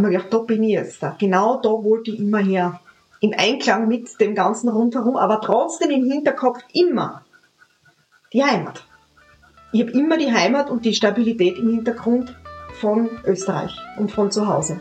habe mir gedacht, da bin ich jetzt. Genau da wollte ich immer her. Im Einklang mit dem ganzen rundherum, aber trotzdem im Hinterkopf immer die Heimat. Ich habe immer die Heimat und die Stabilität im Hintergrund von Österreich und von zu Hause.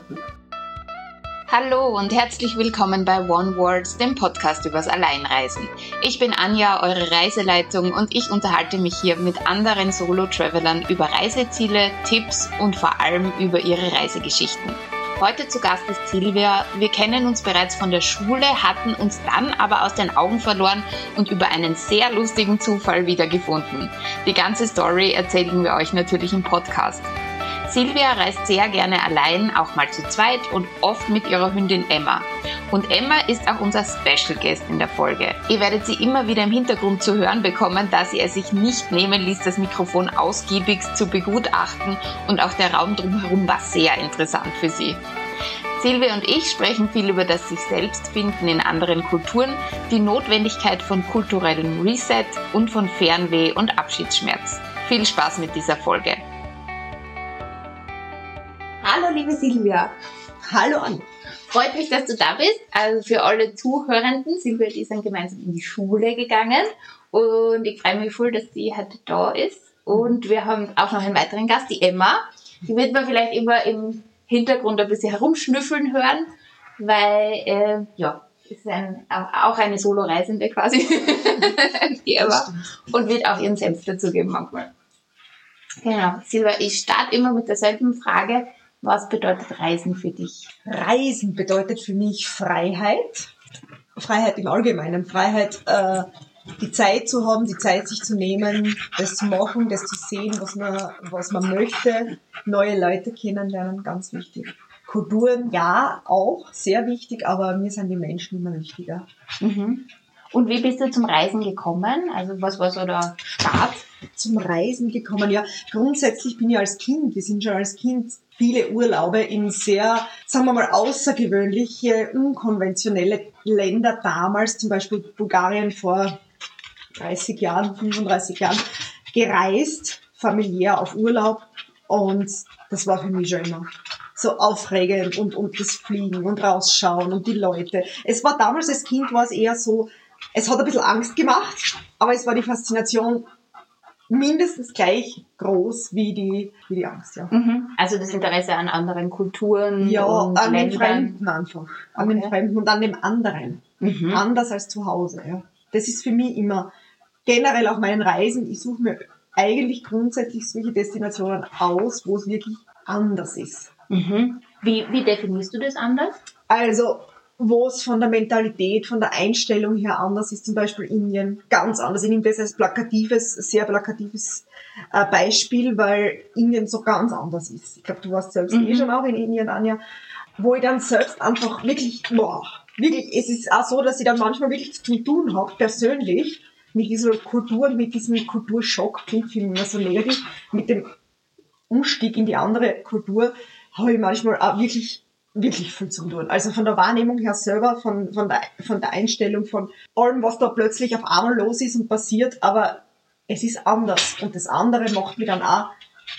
Hallo und herzlich willkommen bei One Words, dem Podcast übers Alleinreisen. Ich bin Anja, eure Reiseleitung und ich unterhalte mich hier mit anderen Solo-Travelern über Reiseziele, Tipps und vor allem über ihre Reisegeschichten. Heute zu Gast ist Silvia. Wir kennen uns bereits von der Schule, hatten uns dann aber aus den Augen verloren und über einen sehr lustigen Zufall wiedergefunden. Die ganze Story erzählen wir euch natürlich im Podcast. Silvia reist sehr gerne allein, auch mal zu zweit und oft mit ihrer Hündin Emma. Und Emma ist auch unser Special Guest in der Folge. Ihr werdet sie immer wieder im Hintergrund zu hören bekommen, da sie es sich nicht nehmen ließ, das Mikrofon ausgiebigst zu begutachten und auch der Raum drumherum war sehr interessant für sie. Silvia und ich sprechen viel über das sich selbst finden in anderen Kulturen, die Notwendigkeit von kulturellem Reset und von Fernweh und Abschiedsschmerz. Viel Spaß mit dieser Folge. Hallo, liebe Silvia. Hallo Anne. Freut mich, dass du da bist. Also für alle Zuhörenden, Silvia und ich sind gemeinsam in die Schule gegangen und ich freue mich voll, dass sie heute da ist. Und wir haben auch noch einen weiteren Gast, die Emma. Die wird man vielleicht immer im Hintergrund ein bisschen herumschnüffeln hören, weil, äh, ja, ist ein, auch eine Solo-Reisende quasi, die Emma. Und wird auch ihren Senf dazugeben manchmal. Genau. Silvia, ich starte immer mit derselben Frage. Was bedeutet Reisen für dich? Reisen bedeutet für mich Freiheit. Freiheit im Allgemeinen. Freiheit, äh, die Zeit zu haben, die Zeit sich zu nehmen, das zu machen, das zu sehen, was man, was man möchte, neue Leute kennenlernen, ganz wichtig. Kulturen, ja, auch sehr wichtig, aber mir sind die Menschen immer wichtiger. Mhm. Und wie bist du zum Reisen gekommen? Also was war so der Start? Zum Reisen gekommen, ja. Grundsätzlich bin ich als Kind, wir sind schon als Kind viele Urlaube in sehr, sagen wir mal, außergewöhnliche, unkonventionelle Länder damals, zum Beispiel Bulgarien vor 30 Jahren, 35 Jahren, gereist, familiär auf Urlaub und das war für mich schon immer so aufregend und, und das Fliegen und rausschauen und die Leute. Es war damals als Kind war es eher so, es hat ein bisschen Angst gemacht, aber es war die Faszination mindestens gleich groß wie die, wie die Angst, ja. Mhm. Also das Interesse an anderen Kulturen Ja, und an den Ländern. Fremden einfach. An den Okay. Fremden und an dem anderen. Mhm. Anders als zu Hause, ja. Das ist für mich immer generell auf meinen Reisen, ich suche mir eigentlich grundsätzlich solche Destinationen aus, wo es wirklich anders ist. Mhm. Wie, wie definierst du das anders? Also, wo es von der Mentalität, von der Einstellung her anders ist, zum Beispiel Indien, ganz anders. Ich nehme das als plakatives, sehr plakatives äh, Beispiel, weil Indien so ganz anders ist. Ich glaube, du warst selbst Mhm. eh schon auch in Indien, Anja, wo ich dann selbst einfach wirklich, boah, wirklich, es ist auch so, dass ich dann manchmal wirklich zu tun habe, persönlich, mit dieser Kultur, mit diesem Kulturschock, klingt mich immer so negativ, mit dem Umstieg in die andere Kultur, habe ich manchmal auch wirklich wirklich viel zu tun. Also von der Wahrnehmung her selber, von, von, der, von der Einstellung, von allem, was da plötzlich auf einmal los ist und passiert, aber es ist anders. Und das andere macht mich dann auch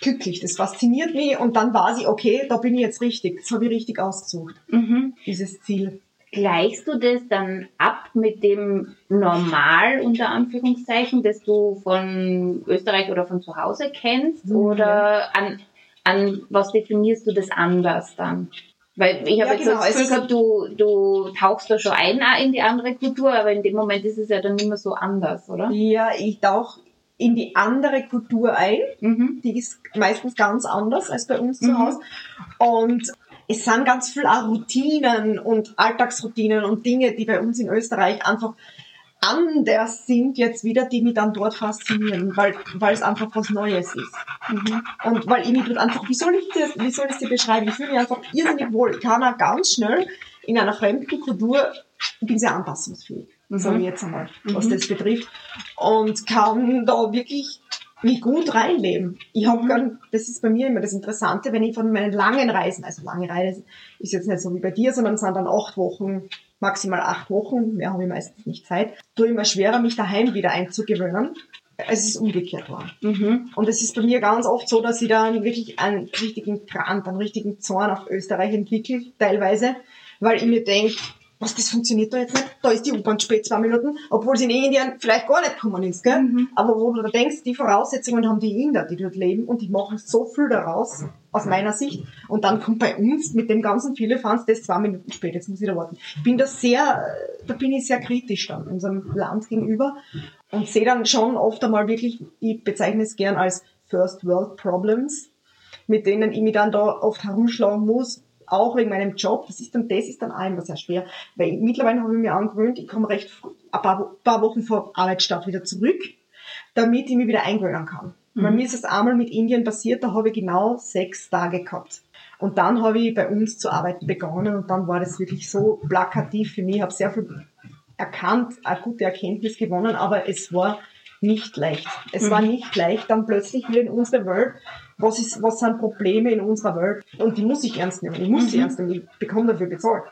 glücklich. Das fasziniert mich und dann weiß ich, okay, da bin ich jetzt richtig. Das habe ich richtig ausgesucht, Mhm. dieses Ziel. Gleichst du das dann ab mit dem Normal, unter Anführungszeichen, das du von Österreich oder von zu Hause kennst? Mhm. Oder an, an was definierst du das anders dann? Weil ich habe Ja, jetzt genau, das Gefühl ist- gehabt, du, du tauchst da schon ein in die andere Kultur, aber in dem Moment ist es ja dann nicht mehr so anders, oder? Ja, ich tauche in die andere Kultur ein. Mhm. die ist meistens ganz anders als bei uns Mhm. zu Hause. Und es sind ganz viel auch Routinen und Alltagsroutinen und Dinge, die bei uns in Österreich einfach anders sind jetzt wieder, die mich dann dort faszinieren, weil, weil es einfach was Neues ist. Mhm. Und weil ich mich dort einfach, wie soll ich das, wie soll ich das dir beschreiben? Ich fühle mich einfach irrsinnig wohl. Ich kann auch ganz schnell in einer fremden Kultur, ich bin sehr anpassungsfähig, Mhm. sage ich jetzt einmal, was Mhm. das betrifft. Und kann da wirklich mich gut reinleben. Ich habe Mhm. gern, das ist bei mir immer das Interessante, wenn ich von meinen langen Reisen, also lange Reisen ist jetzt nicht so wie bei dir, sondern es sind dann acht Wochen, maximal acht Wochen, mehr habe ich meistens nicht Zeit, tue ich mir schwerer, mich daheim wieder einzugewöhnen. es ist umgekehrt war. Mhm. Und es ist bei mir ganz oft so, dass ich dann wirklich einen richtigen Grant, einen richtigen Zorn auf Österreich entwickle, teilweise, weil ich mir denke, was, das funktioniert da jetzt nicht? Da ist die U-Bahn spät zwei Minuten, obwohl sie in Indien vielleicht gar nicht gekommen ist, gell? Mhm. Aber wo du da denkst, die Voraussetzungen haben die Inder, die dort leben, und die machen so viel daraus, aus meiner Sicht. Und dann kommt bei uns mit dem ganzen Fans das zwei Minuten spät, jetzt muss ich da warten. Ich bin da sehr, da bin ich sehr kritisch dann unserem Land gegenüber und sehe dann schon oft einmal wirklich, ich bezeichne es gern als First World Problems, mit denen ich mich dann da oft herumschlagen muss, auch wegen meinem Job. Das ist dann, das ist dann immer sehr schwer, weil mittlerweile habe ich mir angewöhnt, ich komme recht früh, ein paar, paar Wochen vor Arbeitsstart wieder zurück, damit ich mich wieder eingewöhnen kann. Mhm. Bei mir ist es einmal mit Indien passiert, da habe ich genau sechs Tage gehabt. Und dann habe ich bei uns zu arbeiten begonnen und dann war das wirklich so plakativ für mich. Ich habe sehr viel erkannt, eine gute Erkenntnis gewonnen, aber es war nicht leicht. Es Mhm. war nicht leicht, dann plötzlich wieder in unsere Welt, was, ist, was sind Probleme in unserer Welt und die muss ich ernst nehmen. Ich muss sie Mhm. ernst nehmen, ich bekomme dafür bezahlt.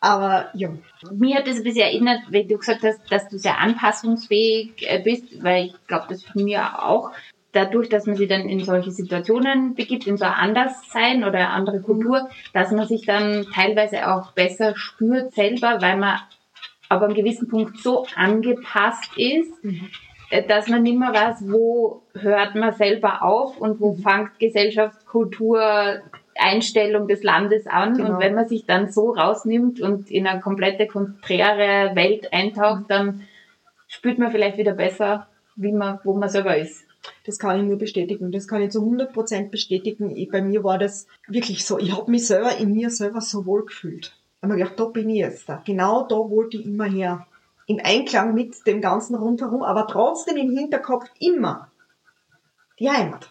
Aber ja, Mir hat es ein bisschen erinnert, wenn du gesagt hast, dass du sehr anpassungsfähig äh, bist, weil ich glaube, das von mir auch. Dadurch, dass man sich dann in solche Situationen begibt, in so ein Anderssein oder eine andere Kultur, dass man sich dann teilweise auch besser spürt selber, weil man aber an einem gewissen Punkt so angepasst ist, äh, dass man nicht mehr weiß, wo hört man selber auf und wo fängt Gesellschaft, Kultur, Einstellung des Landes an. Genau. Und wenn man sich dann so rausnimmt und in eine komplette konträre Welt eintaucht, dann spürt man vielleicht wieder besser, wie man, wo man selber ist. das kann ich nur bestätigen. Das kann ich zu 100% bestätigen. Ich, bei mir war das wirklich so. Ich habe mich selber in mir selber so wohl gefühlt. Ich habe mir gedacht, da bin ich jetzt. Da. Genau da wollte ich immer her. Im Einklang mit dem ganzen rundherum, aber trotzdem im Hinterkopf immer die Heimat.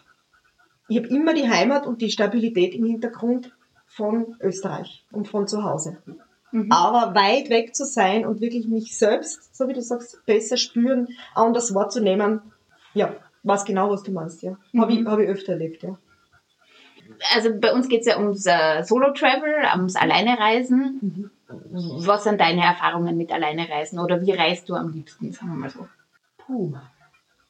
Ich habe immer die Heimat und die Stabilität im Hintergrund von Österreich und von zu Hause. Mhm. Aber weit weg zu sein und wirklich mich selbst, so wie du sagst, besser spüren, anders wahrzunehmen, ja, weiß genau, was du meinst, ja. Habe ich, Mhm. hab ich öfter erlebt, ja. Also bei uns geht es ja ums äh, Solo-Travel, ums Alleinereisen. Was sind deine Erfahrungen mit Alleinereisen oder wie reist du am liebsten, sagen wir mal so? Puh,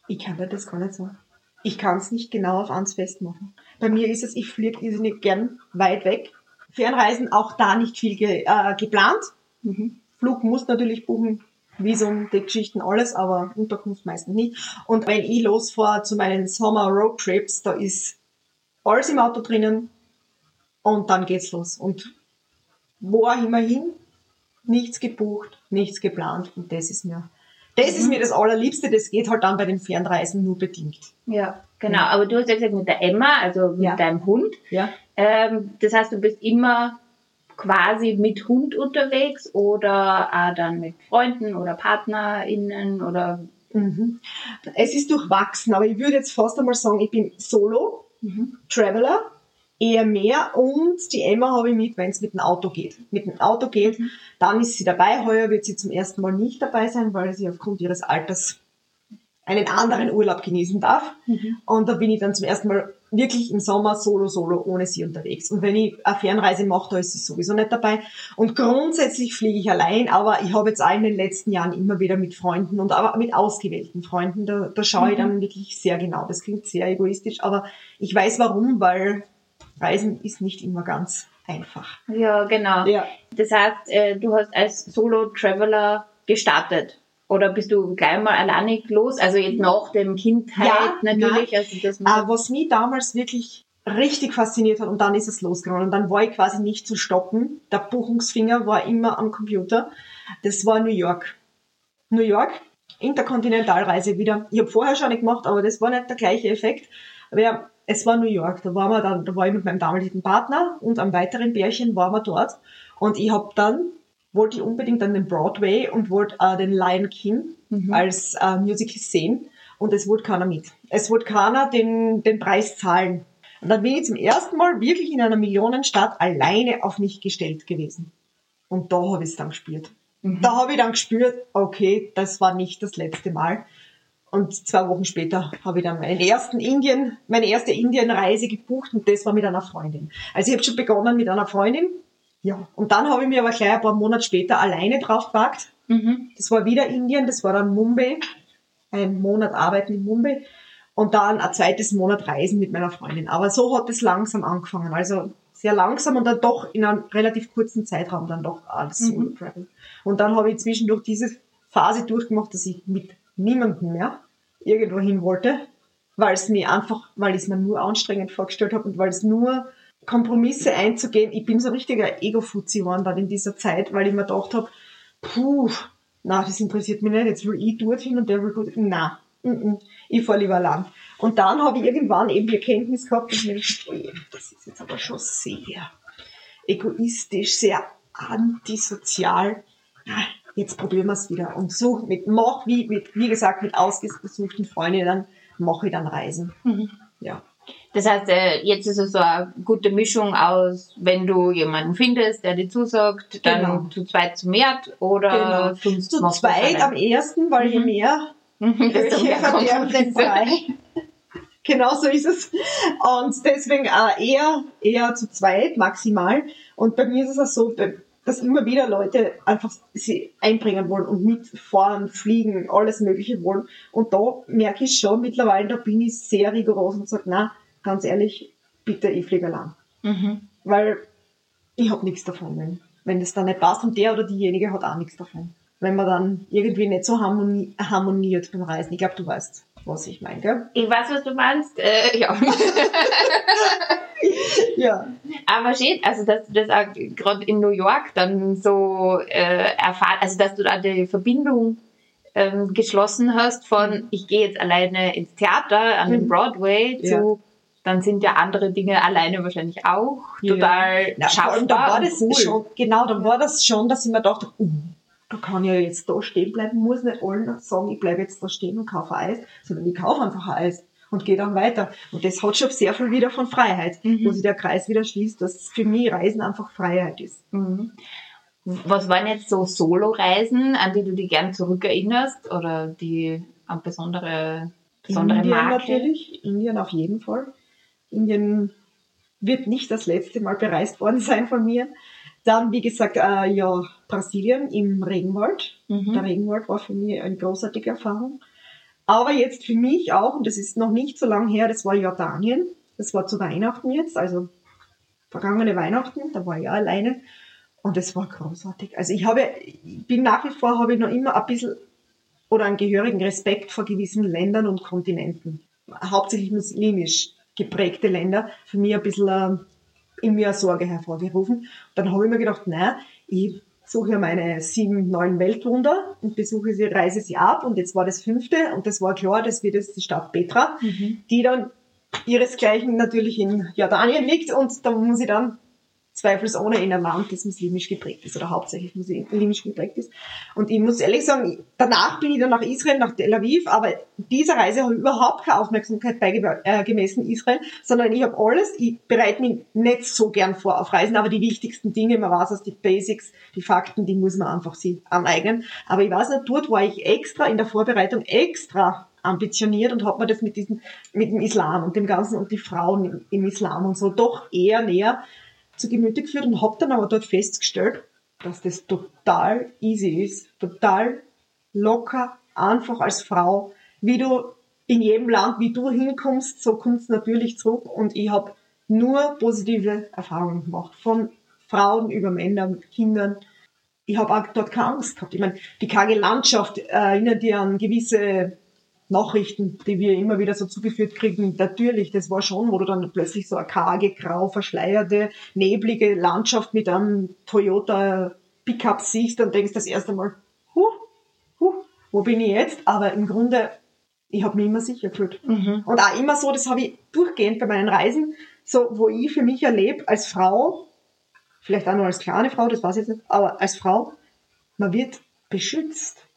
ich kann dir das gar nicht sagen. Ich kann es nicht genau auf eins festmachen. Bei mir ist es, ich fliege irrsinnig gern weit weg. Fernreisen auch da nicht viel ge, äh, geplant. Mhm. Flug muss natürlich buchen, Visum, die Geschichten, alles, aber Unterkunft meistens nicht. Und wenn ich losfahre zu meinen Sommer-Roadtrips, da ist alles im Auto drinnen und dann geht's los. Und wo auch immer hin, nichts gebucht, nichts geplant und das ist mir, das ist mir das Allerliebste, das geht halt dann bei den Fernreisen nur bedingt. Ja, genau. Aber du hast ja gesagt mit der Emma, also mit Ja. deinem Hund. Ja. Ähm, das heißt, du bist immer quasi mit Hund unterwegs oder auch dann mit Freunden oder PartnerInnen oder Mhm. Es ist durchwachsen, aber ich würde jetzt fast einmal sagen, ich bin Solo, Traveler, eher mehr und die Emma habe ich mit, wenn es mit dem Auto geht. Mit dem Auto geht, dann ist sie dabei. Heuer wird sie zum ersten Mal nicht dabei sein, weil sie aufgrund ihres Alters einen anderen Urlaub genießen darf. Und da bin ich dann zum ersten Mal wirklich im Sommer solo, solo, ohne sie unterwegs. Und wenn ich eine Fernreise mache, da ist sie sowieso nicht dabei. Und grundsätzlich fliege ich allein, aber ich habe jetzt auch in den letzten Jahren immer wieder mit Freunden und aber mit ausgewählten Freunden, da, da schaue ich dann wirklich sehr genau. Das klingt sehr egoistisch, aber ich weiß warum, weil Reisen ist nicht immer ganz einfach. ja, genau. Ja. Das heißt, äh, du hast als Solo-Traveler gestartet. Oder bist du gleich mal alleinig los? Also jetzt nach dem Kindheit Ja, natürlich. Also das Äh, was mich damals wirklich richtig fasziniert hat und dann ist es losgegangen und dann war ich quasi nicht zu stoppen. Der Buchungsfinger war immer am Computer. Das war New York. New York, Interkontinentalreise wieder. Ich habe vorher schon nicht gemacht, aber das war nicht der gleiche Effekt. Aber ja, es war New York. Da waren wir dann, da war ich mit meinem damaligen Partner und einem weiteren Pärchen waren wir dort. Und ich habe dann, wollte ich unbedingt an den Broadway und wollte äh, den Lion King Mhm. als äh, Musical sehen. Und es wollte keiner mit. Es wollte keiner den, den Preis zahlen. Und dann bin ich zum ersten Mal wirklich in einer Millionenstadt alleine auf mich gestellt gewesen. Und da habe ich es dann gespürt. Mhm. Da habe ich dann gespürt, okay, das war nicht das letzte Mal. Und zwei Wochen später habe ich dann meinen ersten Indien, meine erste Indienreise gebucht und das war mit einer Freundin. Also ich habe schon begonnen mit einer Freundin. Ja. Und dann habe ich mir aber gleich ein paar Monate später alleine draufgepackt. Mhm. Das war wieder Indien, das war dann Mumbai. einen Monat arbeiten in Mumbai und dann ein zweites Monat reisen mit meiner Freundin. Aber so hat es langsam angefangen. Also sehr langsam und dann doch in einem relativ kurzen Zeitraum dann doch alles mhm. Und dann habe ich zwischendurch diese Phase durchgemacht, dass ich mit niemandem mehr irgendwo hin wollte, weil es mir einfach, weil ich es mir nur anstrengend vorgestellt habe und weil es nur Kompromisse einzugehen. Ich bin so ein richtiger Ego-Fuzzi geworden dann in dieser Zeit, weil ich mir gedacht habe, puh, na, das interessiert mich nicht, jetzt will ich dorthin und der will dort, na, mm -mm, ich fahre lieber lang. Und dann habe ich irgendwann eben die Erkenntnis gehabt, dass mir das ist jetzt aber schon sehr egoistisch, sehr antisozial. Jetzt probieren wir es wieder und suche mit, mach wie, mit, wie gesagt, mit ausgesuchten Freundinnen mache ich dann Reisen. Mhm. Ja. Das heißt, äh, jetzt ist es so eine gute Mischung aus, wenn du jemanden findest, der dir zusagt, dann genau. zu zweit zu mehr oder genau. zu zweit am ersten, weil mhm. je mehr, mhm, desto mehr verderben den frei. genau so ist es. Und deswegen äh, eher, eher zu zweit maximal. Und bei mir ist es auch so, dass immer wieder Leute einfach sie einbringen wollen und mitfahren, fliegen, alles Mögliche wollen. Und da merke ich schon mittlerweile, da bin ich sehr rigoros und sage, na, ganz ehrlich, bitte, ich fliege allein. Mhm. Weil ich habe nichts davon, wenn, wenn das dann nicht passt und der oder diejenige hat auch nichts davon. Wenn man dann irgendwie nicht so harmoni harmoniert beim Reisen. Ich glaube, du weißt, was ich meine, gell? Ich weiß, was du meinst. Äh, ja. ja. Aber schön, also dass du das auch gerade in New York dann so äh, erfahren, also dass du da die Verbindung ähm, geschlossen hast von ich gehe jetzt alleine ins Theater an den mhm. Broadway ja. zu dann sind ja andere Dinge alleine wahrscheinlich auch total ja. schaffbar. Da war das cool. schon, genau, dann war das schon, dass ich mir dachte, uh, da kann ich ja jetzt da stehen bleiben, muss nicht allen sagen, ich bleibe jetzt da stehen und kaufe Eis, sondern ich kaufe einfach Eis und gehe dann weiter. Und das hat schon sehr viel wieder von Freiheit, mhm. wo sich der Kreis wieder schließt, dass für mich Reisen einfach Freiheit ist. Mhm. Was waren jetzt so Solo-Reisen, an die du dich gern zurückerinnerst oder die an besondere, besondere Indien Marke? natürlich, Indien auf jeden Fall. Indien wird nicht das letzte Mal bereist worden sein von mir. Dann, wie gesagt, äh, ja, Brasilien im Regenwald. Mhm. Der Regenwald war für mich eine großartige Erfahrung. Aber jetzt für mich auch, und das ist noch nicht so lange her, das war Jordanien. Das war zu Weihnachten jetzt, also vergangene Weihnachten, da war ich ja alleine. Und das war großartig. Also ich habe, ich bin nach wie vor, habe ich noch immer ein bisschen oder einen gehörigen Respekt vor gewissen Ländern und Kontinenten. Hauptsächlich muslimisch geprägte Länder. Für mich ein bisschen äh, in mir Sorge hervorgerufen. Dann habe ich mir gedacht, nein, ich suche meine sieben, neun Weltwunder und besuche sie, reise sie ab. Und jetzt war das fünfte und das war klar, das wird jetzt die Stadt Petra, mhm. die dann ihresgleichen natürlich in Jordanien liegt und da muss ich dann zweifelsohne in einem Land, das muslimisch geprägt ist oder hauptsächlich muslimisch geprägt ist. Und ich muss ehrlich sagen, danach bin ich dann nach Israel, nach Tel Aviv, aber dieser Reise habe ich überhaupt keine Aufmerksamkeit beigemessen äh, Israel, sondern ich habe alles, ich bereite mich nicht so gern vor auf Reisen, aber die wichtigsten Dinge, man weiß aus die Basics, die Fakten, die muss man einfach sich aneignen. Aber ich weiß nicht, dort war ich extra in der Vorbereitung extra ambitioniert und habe mir das mit diesem, mit dem Islam und dem Ganzen und die Frauen im Islam und so doch eher näher zu Gemüte geführt und habe dann aber dort festgestellt, dass das total easy ist, total locker, einfach als Frau, wie du in jedem Land, wie du hinkommst, so kommst du natürlich zurück und ich habe nur positive Erfahrungen gemacht, von Frauen über Männer, Kindern. Ich habe auch dort keine Angst gehabt. Ich meine, die karge Landschaft erinnert dir an gewisse Nachrichten, die wir immer wieder so zugeführt kriegen, natürlich, das war schon, wo du dann plötzlich so eine karge, grau verschleierte, neblige Landschaft mit einem Toyota Pickup siehst und denkst das erste Mal, huh, huh, wo bin ich jetzt? Aber im Grunde, ich habe mich immer sicher gefühlt. Mhm. Und auch immer so, das habe ich durchgehend bei meinen Reisen, so wo ich für mich erlebe, als Frau, vielleicht auch nur als kleine Frau, das weiß ich jetzt nicht, aber als Frau, man wird beschützt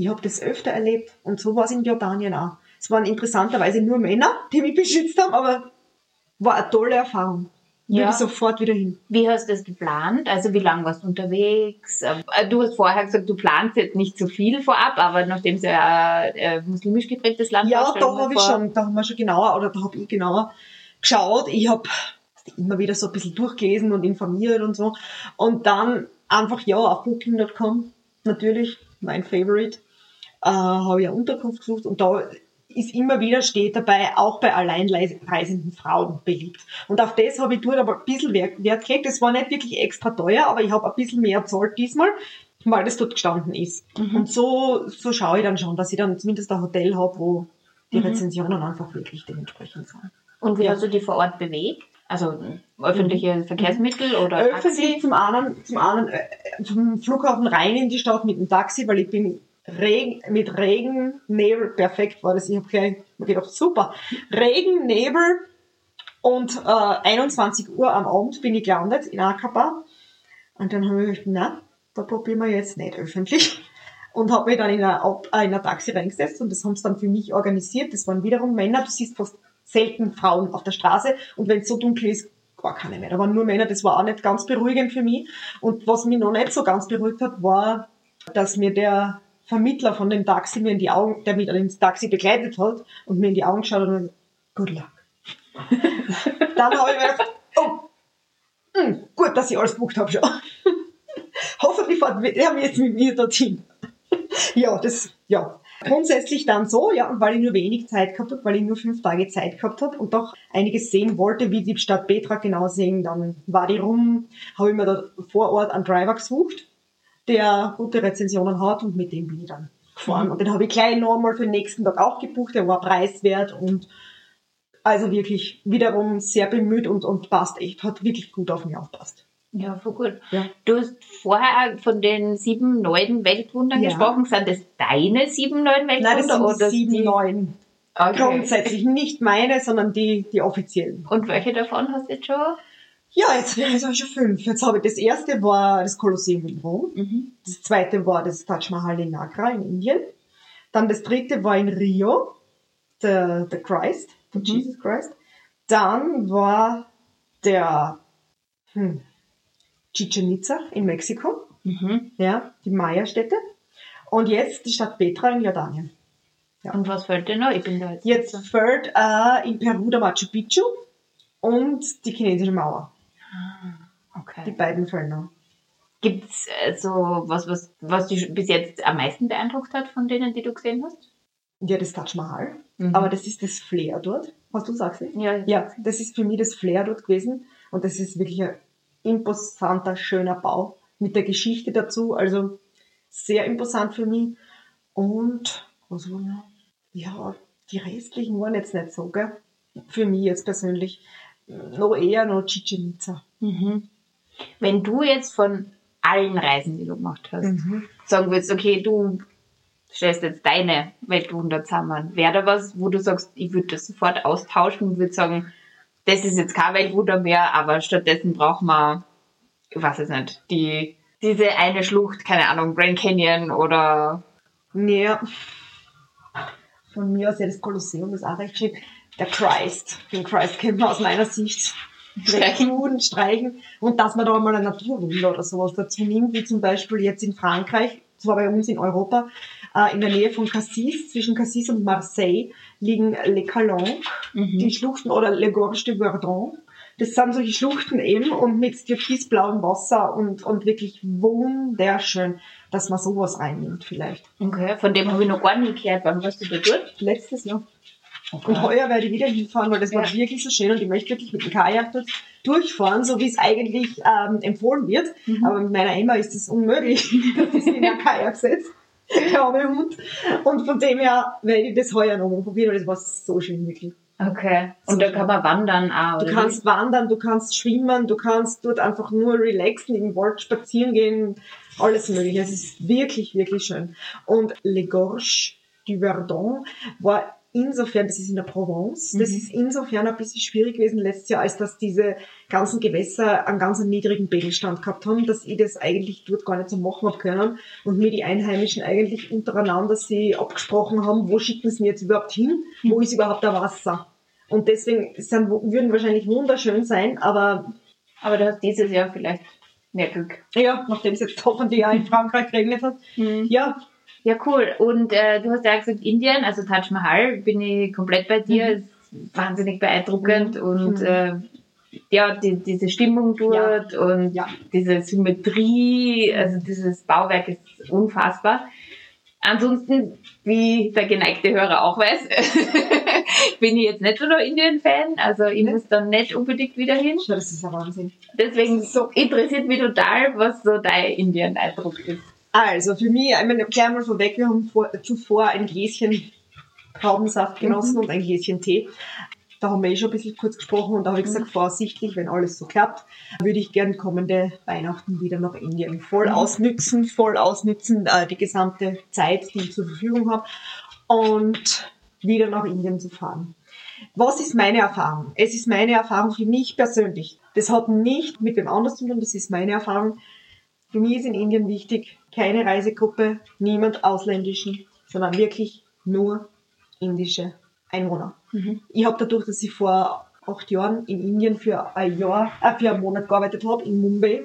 ich habe das öfter erlebt und so war es in Jordanien auch. Es waren interessanterweise nur Männer, die mich beschützt haben, aber war eine tolle Erfahrung. Ja. Will sofort wieder hin. Wie hast du das geplant? Also wie lange warst du unterwegs? Äh, du hast vorher gesagt, du planst jetzt nicht so viel vorab, aber nachdem es ja ein äh, muslimisch geprägtes Land ja, da habe ich schon, da haben wir schon genauer, oder da habe ich genauer geschaut. Ich habe immer wieder so ein bisschen durchgelesen und informiert und so. Und dann einfach, ja, auf Booking.com, natürlich, mein Favorite, äh, habe ich eine Unterkunft gesucht und da ist immer wieder steht dabei, auch bei alleinreisenden Frauen beliebt. Und auf das habe ich dort aber ein bisschen Wert gelegt. Das war nicht wirklich extra teuer, aber ich habe ein bisschen mehr zahlt diesmal, weil das dort gestanden ist. Mhm. Und so, so schaue ich dann schon, dass ich dann zumindest ein Hotel habe, wo die mhm. Rezensionen einfach wirklich dementsprechend sind. Und wie ja. hast du die vor Ort bewegt? Also öffentliche mhm. Verkehrsmittel oder Öffentlich Taxi? zum einen, zum einen äh, vom Flughafen rein in die Stadt mit dem Taxi, weil ich bin Regen, mit Regen, Nebel, perfekt war das. Ich habe gleich gedacht, super. Regen, Nebel und äh, 21 Uhr am Abend bin ich gelandet in Akaba. Und dann habe ich gedacht, na, da probieren wir jetzt nicht öffentlich. Und habe mich dann in ein, in ein Taxi reingesetzt und das haben sie dann für mich organisiert. Das waren wiederum Männer, du siehst fast selten Frauen auf der Straße und wenn es so dunkel ist, gar keine mehr. Da waren nur Männer, das war auch nicht ganz beruhigend für mich. Und was mich noch nicht so ganz beruhigt hat, war, dass mir der Vermittler von dem Taxi mir in die Augen, der mich dann ins Taxi begleitet hat und mir in die Augen geschaut hat und good luck. dann habe ich mir gedacht, oh, mh, hm, gut, dass ich alles gebucht habe schon. Hoffentlich fährt er jetzt mit mir dorthin. ja, das, ja. Grundsätzlich dann so, ja, und weil ich nur wenig Zeit gehabt habe, weil ich nur fünf Tage Zeit gehabt habe und doch einiges sehen wollte, wie die Stadt Petra genau sehen, dann war die rum, habe ich mir da vor Ort einen Driver gesucht der gute Rezensionen hat und mit dem bin ich dann gefahren. Mhm. Und den habe ich gleich nochmal für den nächsten Tag auch gebucht, der war preiswert und also wirklich wiederum sehr bemüht und, und passt echt, hat wirklich gut auf mich aufpasst. Ja, voll gut. Ja. Du hast vorher von den sieben neuen Weltwundern ja. gesprochen. Sind das deine sieben neuen Weltwunder? Nein, das sind oder sieben die? neuen. Okay. Grundsätzlich nicht meine, sondern die, die offiziellen. Und welche davon hast du jetzt schon? Ja, jetzt, ich schon fünf. Jetzt habe ich, das erste war das Kolosseum in Rom. Mhm. Das zweite war das Taj Mahal in Agra in Indien. Dann das dritte war in Rio, der, der Christ, der mhm. Jesus Christ. Dann war der hm, Chichen Itza in Mexiko. Mhm. Ja, die Maya-Stätte. Und jetzt die Stadt Petra in Jordanien. Ja. Und was fällt dir noch? Ich bin da jetzt. Jetzt fällt äh, in Peru der Machu Picchu und die chinesische Mauer. Ah, okay. Die beiden Filme. Gibt es so was, was, was dich bis jetzt am meisten beeindruckt hat von denen, die du gesehen hast? Ja, das Taj Mahal. Mhm. Aber das ist das Flair dort. Hast du sagst Ja, ja, das ist für mich das Flair dort gewesen. Und das ist wirklich ein imposanter, schöner Bau mit der Geschichte dazu. Also sehr imposant für mich. Und was war noch? Ja, die restlichen waren jetzt nicht so, gell? Für mich jetzt persönlich noch eher noch Chichen Itza. Mhm. Wenn du jetzt von allen Reisen, die du gemacht hast, mhm. sagen würdest, okay, du stellst jetzt deine Weltwunder zusammen, wäre da was, wo du sagst, ich würde das sofort austauschen und würde sagen, das ist jetzt kein Weltwunder mehr, aber stattdessen brauchen wir, ich weiß es nicht, die, diese eine Schlucht, keine Ahnung, Grand Canyon oder... Ja, von mir aus ja das Kolosseum, das auch recht schön der Christ. Den Christ kennt man aus meiner Sicht. Streichen. streichen. Und dass man da mal eine Naturwunder oder sowas dazu nimmt, wie zum Beispiel jetzt in Frankreich, zwar bei uns in Europa, äh, in der Nähe von Cassis, zwischen Cassis und Marseille, liegen Les Calanques, mhm. die Schluchten, oder Le Gorge de Verdun. Das sind solche Schluchten eben und mit türkisblauem Wasser und, und wirklich wunderschön, dass man sowas reinnimmt vielleicht. Okay, von dem habe ich noch gar nicht gehört. Wann warst du da dort? Letztes Jahr. Okay. Und heuer werde ich wieder hinfahren, weil das war wirklich so schön und ich möchte wirklich mit dem Kajak dort durchfahren, so wie es eigentlich ähm, empfohlen wird. Mhm. Aber mit meiner Emma ist es unmöglich, dass sie in ein Kajak setzt. Der arme Hund. Und von dem her werde ich das heuer noch mal probieren, weil das war so schön wirklich. Okay. Und da kann man wandern auch, Du kannst wandern, du kannst schwimmen, du kannst dort einfach nur relaxen, im Wald spazieren gehen, alles mögliche. Es ist wirklich, wirklich schön. Und Le Gorge du Verdun war insofern, das ist in der Provence, das mhm. ist insofern ein bisschen schwierig gewesen letztes Jahr, als dass diese ganzen Gewässer einen ganz niedrigen Pegelstand gehabt haben, dass ich das eigentlich dort gar nicht so machen habe können und mir die Einheimischen eigentlich untereinander sie abgesprochen haben, wo schicken sie mir jetzt überhaupt hin, mhm. wo ist überhaupt der Wasser. Und deswegen sind, würden wahrscheinlich wunderschön sein, aber... Aber du hast dieses Jahr vielleicht mehr Glück. Ja, nachdem es jetzt hoffentlich auch in Frankreich geregnet hat. Mhm. Ja, ja, cool. Und äh, du hast ja gesagt, Indien, also Taj Mahal, bin ich komplett bei dir. Mhm. Ist wahnsinnig beeindruckend mhm. und äh, ja, die, diese Stimmung dort ja. und ja. diese Symmetrie, also dieses Bauwerk ist unfassbar. Ansonsten, wie der geneigte Hörer auch weiß, bin ich jetzt nicht so der Indien-Fan. Also ich muss dann nicht unbedingt wieder hin. Schau, das ist ein Wahnsinn. Deswegen interessiert mich total, was so dein Indien-Eindruck ist. Also für mich, ich meine, gleich mal vorweg, wir haben vor, zuvor ein Gläschen Traubensaft genossen und ein Gläschen Tee. Da haben wir eh schon ein bisschen kurz gesprochen und da habe ich gesagt, vorsichtig, wenn alles so klappt, würde ich gern kommende Weihnachten wieder nach Indien voll Mhm. ausnützen, voll ausnützen, äh, die gesamte Zeit, die ich zur Verfügung habe und wieder nach Indien zu fahren. Was ist meine Erfahrung? Es ist meine Erfahrung für mich persönlich. Das hat nicht mit dem anders zu tun, das ist meine Erfahrung. Für mich ist in Indien wichtig, keine Reisegruppe, niemand ausländischen, sondern wirklich nur indische Einwohner. Ich habe dadurch, dass ich vor acht Jahren in Indien für ein Jahr, äh, für einen Monat gearbeitet habe, in Mumbai,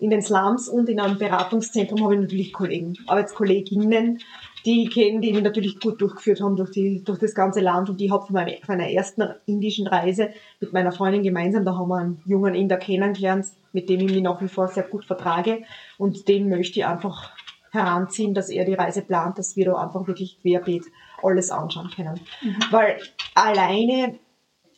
in den Slums und in einem Beratungszentrum habe ich natürlich Kollegen, Arbeitskolleginnen, die ich kenne, die mich natürlich gut durchgeführt haben durch, die, durch das ganze Land. Und ich habe von, meiner- von meiner ersten indischen Reise mit meiner Freundin gemeinsam, da haben wir einen jungen Inder kennengelernt, mit dem ich mich nach wie vor sehr gut vertrage. Und den möchte ich einfach heranziehen, dass er die Reise plant, dass wir da einfach wirklich querbeet alles anschauen können. Weil alleine,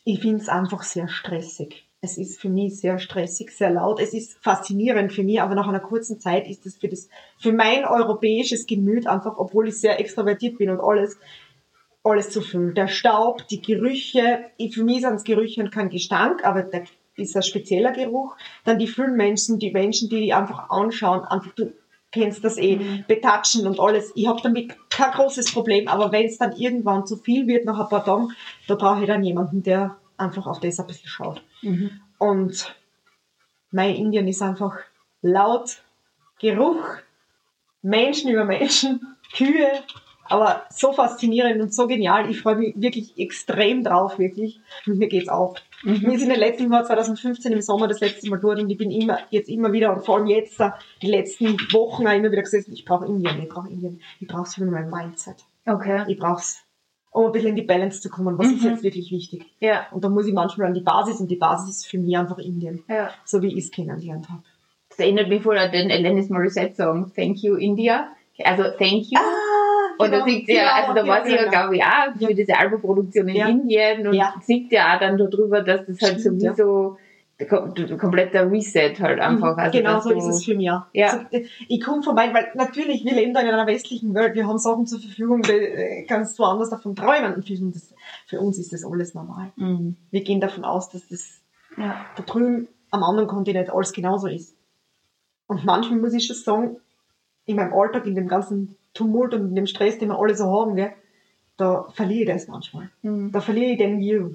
ich finde es einfach sehr stressig. Es ist für mich sehr stressig, sehr laut. Es ist faszinierend für mich, aber nach einer kurzen Zeit ist es für das, für mein europäisches Gemüt einfach, obwohl ich sehr extrovertiert bin und alles, alles zu viel. Der Staub, die Gerüche, ich- für mich sind es Gerüche und kein Gestank, aber der ist ein spezieller Geruch. Dann die vielen Menschen, die Menschen, die die einfach anschauen, einfach, du kennst das eh, betatschen und alles. Ich habe damit kein großes Problem, aber wenn es dann irgendwann zu viel wird, nach ein paar Tagen, da brauche ich dann jemanden, der einfach auf das ein bisschen schaut. Und mein Indien ist einfach laut, Geruch, Menschen über Menschen, Kühe, aber so faszinierend und so genial. Ich freue mich wirklich extrem drauf, wirklich. Und mir geht's auf. Wir sind in den letzten Jahr 2015 im Sommer das letzte Mal dort und ich bin immer, jetzt immer wieder und vor allem jetzt, die letzten Wochen auch immer wieder gesagt, ich brauche Indien, ich brauche Indien. Ich brauche es für mein Mindset. Okay. Ich brauche es, um ein bisschen in die Balance zu kommen. Was ist Mhm. jetzt wirklich wichtig? Ja. Und da muss ich manchmal an die Basis und die Basis ist für mich einfach Indien. ja. So wie ich es kennengelernt habe. Das erinnert mich voll an den Alanis Morissette Song Thank You India. Also Thank You. Ah, und da singt sie ja, also da war sie ja, glaube ich, auch für diese Albumproduktion in. Indien und singt ja auch dann darüber, dass das halt Stimmt, sowieso kompletter Reset halt einfach. Also, genau so ist es für mich auch. Ja. Also, ich komme vorbei, weil natürlich, wir leben da in einer westlichen Welt, wir haben Sachen zur Verfügung, die äh, kannst du woanders davon träumen. Und für uns, für uns ist das alles normal. Mhm. Wir gehen davon aus, dass das Ja. da drüben am anderen Kontinent alles genauso ist. Und manchmal muss ich schon sagen, in meinem Alltag, in dem ganzen Tumult und in dem Stress, den wir alle so haben, gell, da verliere ich das manchmal. Mhm. Da verliere ich den View.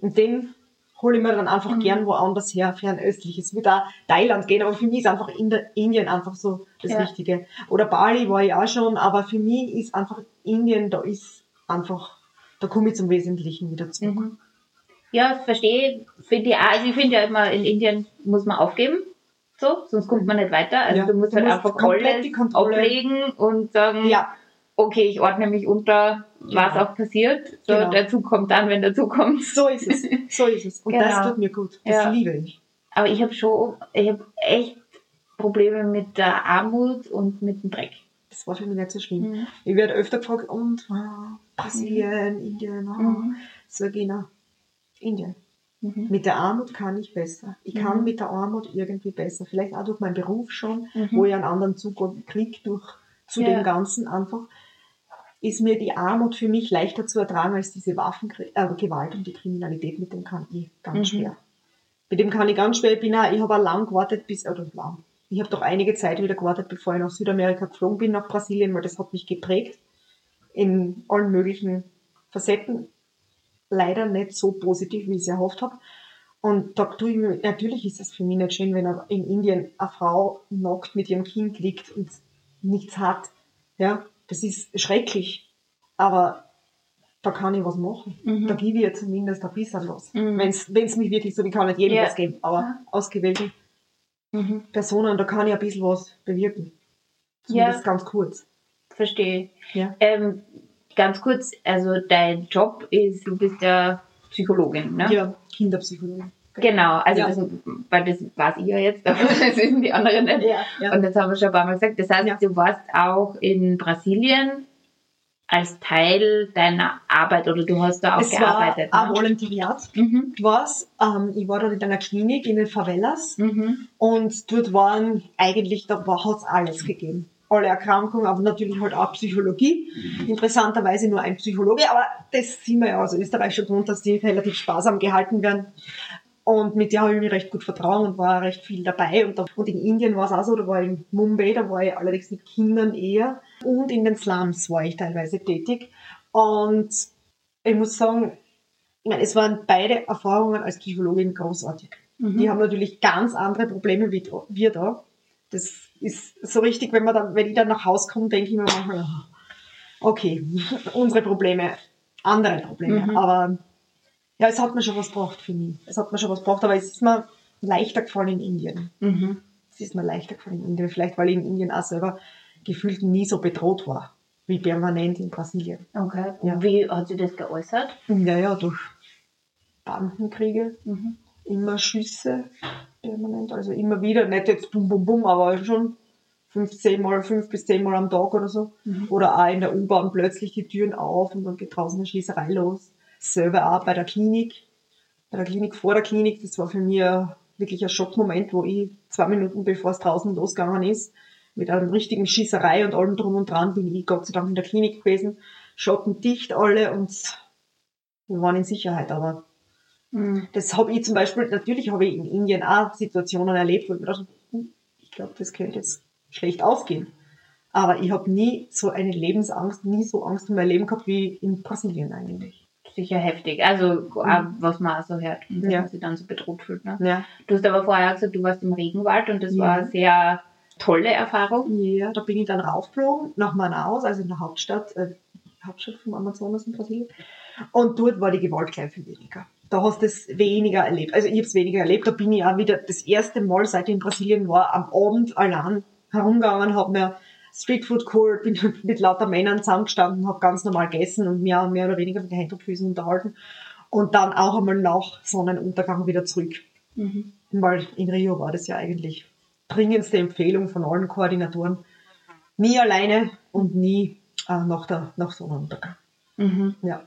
Und den hole ich mir dann einfach Mhm. gern woanders her, fernöstlich. Es wird auch Thailand gehen, aber für mich ist einfach Indien einfach so das Ja. Wichtige. Oder Bali war ich auch schon, aber für mich ist einfach Indien, da ist einfach, da komme ich zum Wesentlichen wieder zurück. Mhm. Ja, verstehe. Finde ich auch. Also ich finde ja immer, in Indien muss man aufgeben. So, sonst kommt man nicht weiter. Also Ja, du musst du halt musst einfach komplett alles die Kontrolle- ablegen und sagen, Ja, okay, ich ordne mich unter, was Genau. auch passiert. So, Genau. der Zug kommt dann, wenn der Zug kommt. so ist es. So ist es. Und Genau. das tut mir gut. Das Ja. liebe ich. Aber ich habe schon, ich habe echt Probleme mit der Armut und mit dem Dreck. Das war für mich nicht so schlimm. Mhm. Ich werde öfter gefragt, und ah, Brasilien, Indien, ah, Mhm. so genau. Indien. Mhm. Mit der Armut kann ich besser. Ich kann Mhm. mit der Armut irgendwie besser. Vielleicht auch durch meinen Beruf schon, Mhm. wo ich einen anderen Zugang kriege durch zu Ja. dem Ganzen einfach. Ist mir die Armut für mich leichter zu ertragen als diese Waffengewalt äh, Gewalt und die Kriminalität. Mit dem kann ich ganz Mhm. schwer. Mit dem kann ich ganz schwer. Ich, bin auch, ich habe auch lang gewartet, bis, oder lang. Ich habe doch einige Zeit wieder gewartet, bevor ich nach Südamerika geflogen bin, nach Brasilien, weil das hat mich geprägt. In allen möglichen Facetten. Leider nicht so positiv, wie ich es erhofft habe. Und da tue ich mir, natürlich ist es für mich nicht schön, wenn in Indien eine Frau nackt mit ihrem Kind liegt und nichts hat. Ja, das ist schrecklich. Aber da kann ich was machen. Mhm. Da gebe ich ihr zumindest ein bisschen was. Mhm. Wenn es mich wirklich so, ich kann nicht jedem Ja. was geben, aber Ja. ausgewählten Mhm. Personen, da kann ich ein bisschen was bewirken. Ja. Zumindest ganz kurz. Verstehe. Ja. Ähm, ganz kurz, also dein Job ist, du bist ja Psychologin, ne? Ja, Kinderpsychologie. Genau, also Ja. das, weil das weiß ich ja jetzt, aber das wissen die anderen nicht. Ja, ja. Und das haben wir schon ein paar Mal gesagt. Das heißt, du warst auch in Brasilien als Teil deiner Arbeit oder du hast da auch es war gearbeitet. ein ne? Volontariat. Mhm. Was, ähm, ich war dort in einer Klinik in den Favelas Mhm. und dort waren eigentlich, da hat es alles gegeben. Alle Erkrankungen, aber natürlich halt auch Psychologie. Interessanterweise nur ein Psychologe, aber das sehen wir ja aus Österreich schon gewohnt, dass die relativ sparsam gehalten werden. Und mit der habe ich mich recht gut vertrauen und war recht viel dabei. Und, da, und in Indien war es auch so, da war ich in Mumbai, da war ich allerdings mit Kindern eher. Und in den Slums war ich teilweise tätig. Und ich muss sagen, ich meine, es waren beide Erfahrungen als Psychologin großartig. Mhm. Die haben natürlich ganz andere Probleme wie wir da. Das ist so richtig, wenn man dann, wenn ich dann nach Hause komme, denke ich mir manchmal, ah, okay, unsere Probleme, andere Probleme. Mhm. Aber ja, es hat mir schon was gebracht für mich. Es hat mir schon was gebracht, aber es ist mir leichter gefallen in Indien. Mhm. Es ist mir leichter gefallen in Indien. Vielleicht, weil ich in Indien auch selber gefühlt nie so bedroht war, wie permanent in Brasilien. Okay. Ja. Wie hat sich das geäußert? Naja, durch Bandenkriege, Mhm. immer Schüsse permanent, also immer wieder, nicht jetzt bum bum bum, aber schon fünf, zehn Mal, fünf bis zehn Mal am Tag oder so. Mhm. Oder auch in der U-Bahn plötzlich die Türen auf und dann geht draußen eine Schießerei los. Selber auch bei der Klinik, bei der Klinik vor der Klinik, das war für mich wirklich ein Schockmoment, wo ich zwei Minuten bevor es draußen losgegangen ist, mit einem richtigen Schießerei und allem drum und dran bin ich Gott sei Dank in der Klinik gewesen, schotten dicht alle und wir waren in Sicherheit, aber Mhm. das habe ich zum Beispiel, natürlich habe ich in Indien auch Situationen erlebt, wo ich mir dachte, hm, ich glaube, das könnte jetzt schlecht ausgehen. Aber ich habe nie so eine Lebensangst, nie so Angst um mein Leben gehabt wie in Brasilien eigentlich. Sicher heftig. Also, auch, was man auch so hört, wenn Ja. man sich dann so bedroht fühlt. Ne? Ja. Du hast aber vorher gesagt, du warst im Regenwald und das Ja. war eine sehr tolle Erfahrung. ja, da bin ich dann raufgeflogen nach Manaus, also in der Hauptstadt, äh, Hauptstadt vom Amazonas in Brasilien. Und dort war die Gewalt gleich viel weniger. Da hast du es weniger erlebt. Also ich habe es weniger erlebt. Da bin ich auch wieder das erste Mal, seit ich in Brasilien war, am Abend allein herumgegangen, habe mir Streetfood geholt, bin mit lauter Männern zusammengestanden, habe ganz normal gegessen und mir mehr oder weniger mit den Händen und Füßen unterhalten. Und dann auch einmal nach Sonnenuntergang wieder zurück. Mhm. Weil in Rio war das ja eigentlich dringendste Empfehlung von allen Koordinatoren. Nie alleine und nie äh, nach, der, nach Sonnenuntergang. Mhm. Ja.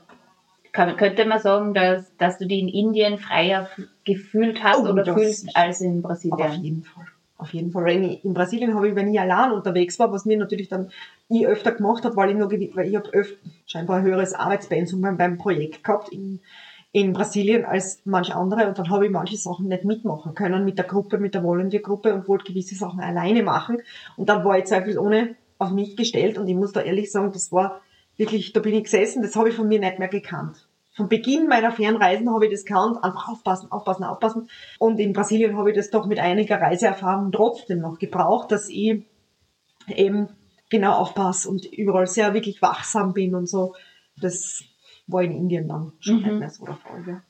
Kann, könnte man sagen, dass, dass du dich in Indien freier gefühlt hast Oh, oder fühlst als in Aber auf Brasilien? jeden Fall. Auf jeden Fall. Ich, in Brasilien habe ich, wenn ich allein unterwegs war, was mir natürlich dann ich öfter gemacht habe, weil ich noch, weil ich habe öfter scheinbar ein höheres Arbeitspensum beim, beim Projekt gehabt in, in Brasilien als manche andere und dann habe ich manche Sachen nicht mitmachen können mit der Gruppe, mit der Volunteer-Gruppe und wollte gewisse Sachen alleine machen und dann war ich zweifelsohne auf mich gestellt und ich muss da ehrlich sagen, das war wirklich, da bin ich gesessen, das habe ich von mir nicht mehr gekannt. Von Beginn meiner Fernreisen habe ich das gekannt, einfach aufpassen, aufpassen, aufpassen. Und in Brasilien habe ich das doch mit einiger Reiseerfahrung trotzdem noch gebraucht, dass ich eben genau aufpasse und überall sehr wirklich wachsam bin und so. Das war in Indien dann schon Mhm. nicht mehr so der Fall. Ja.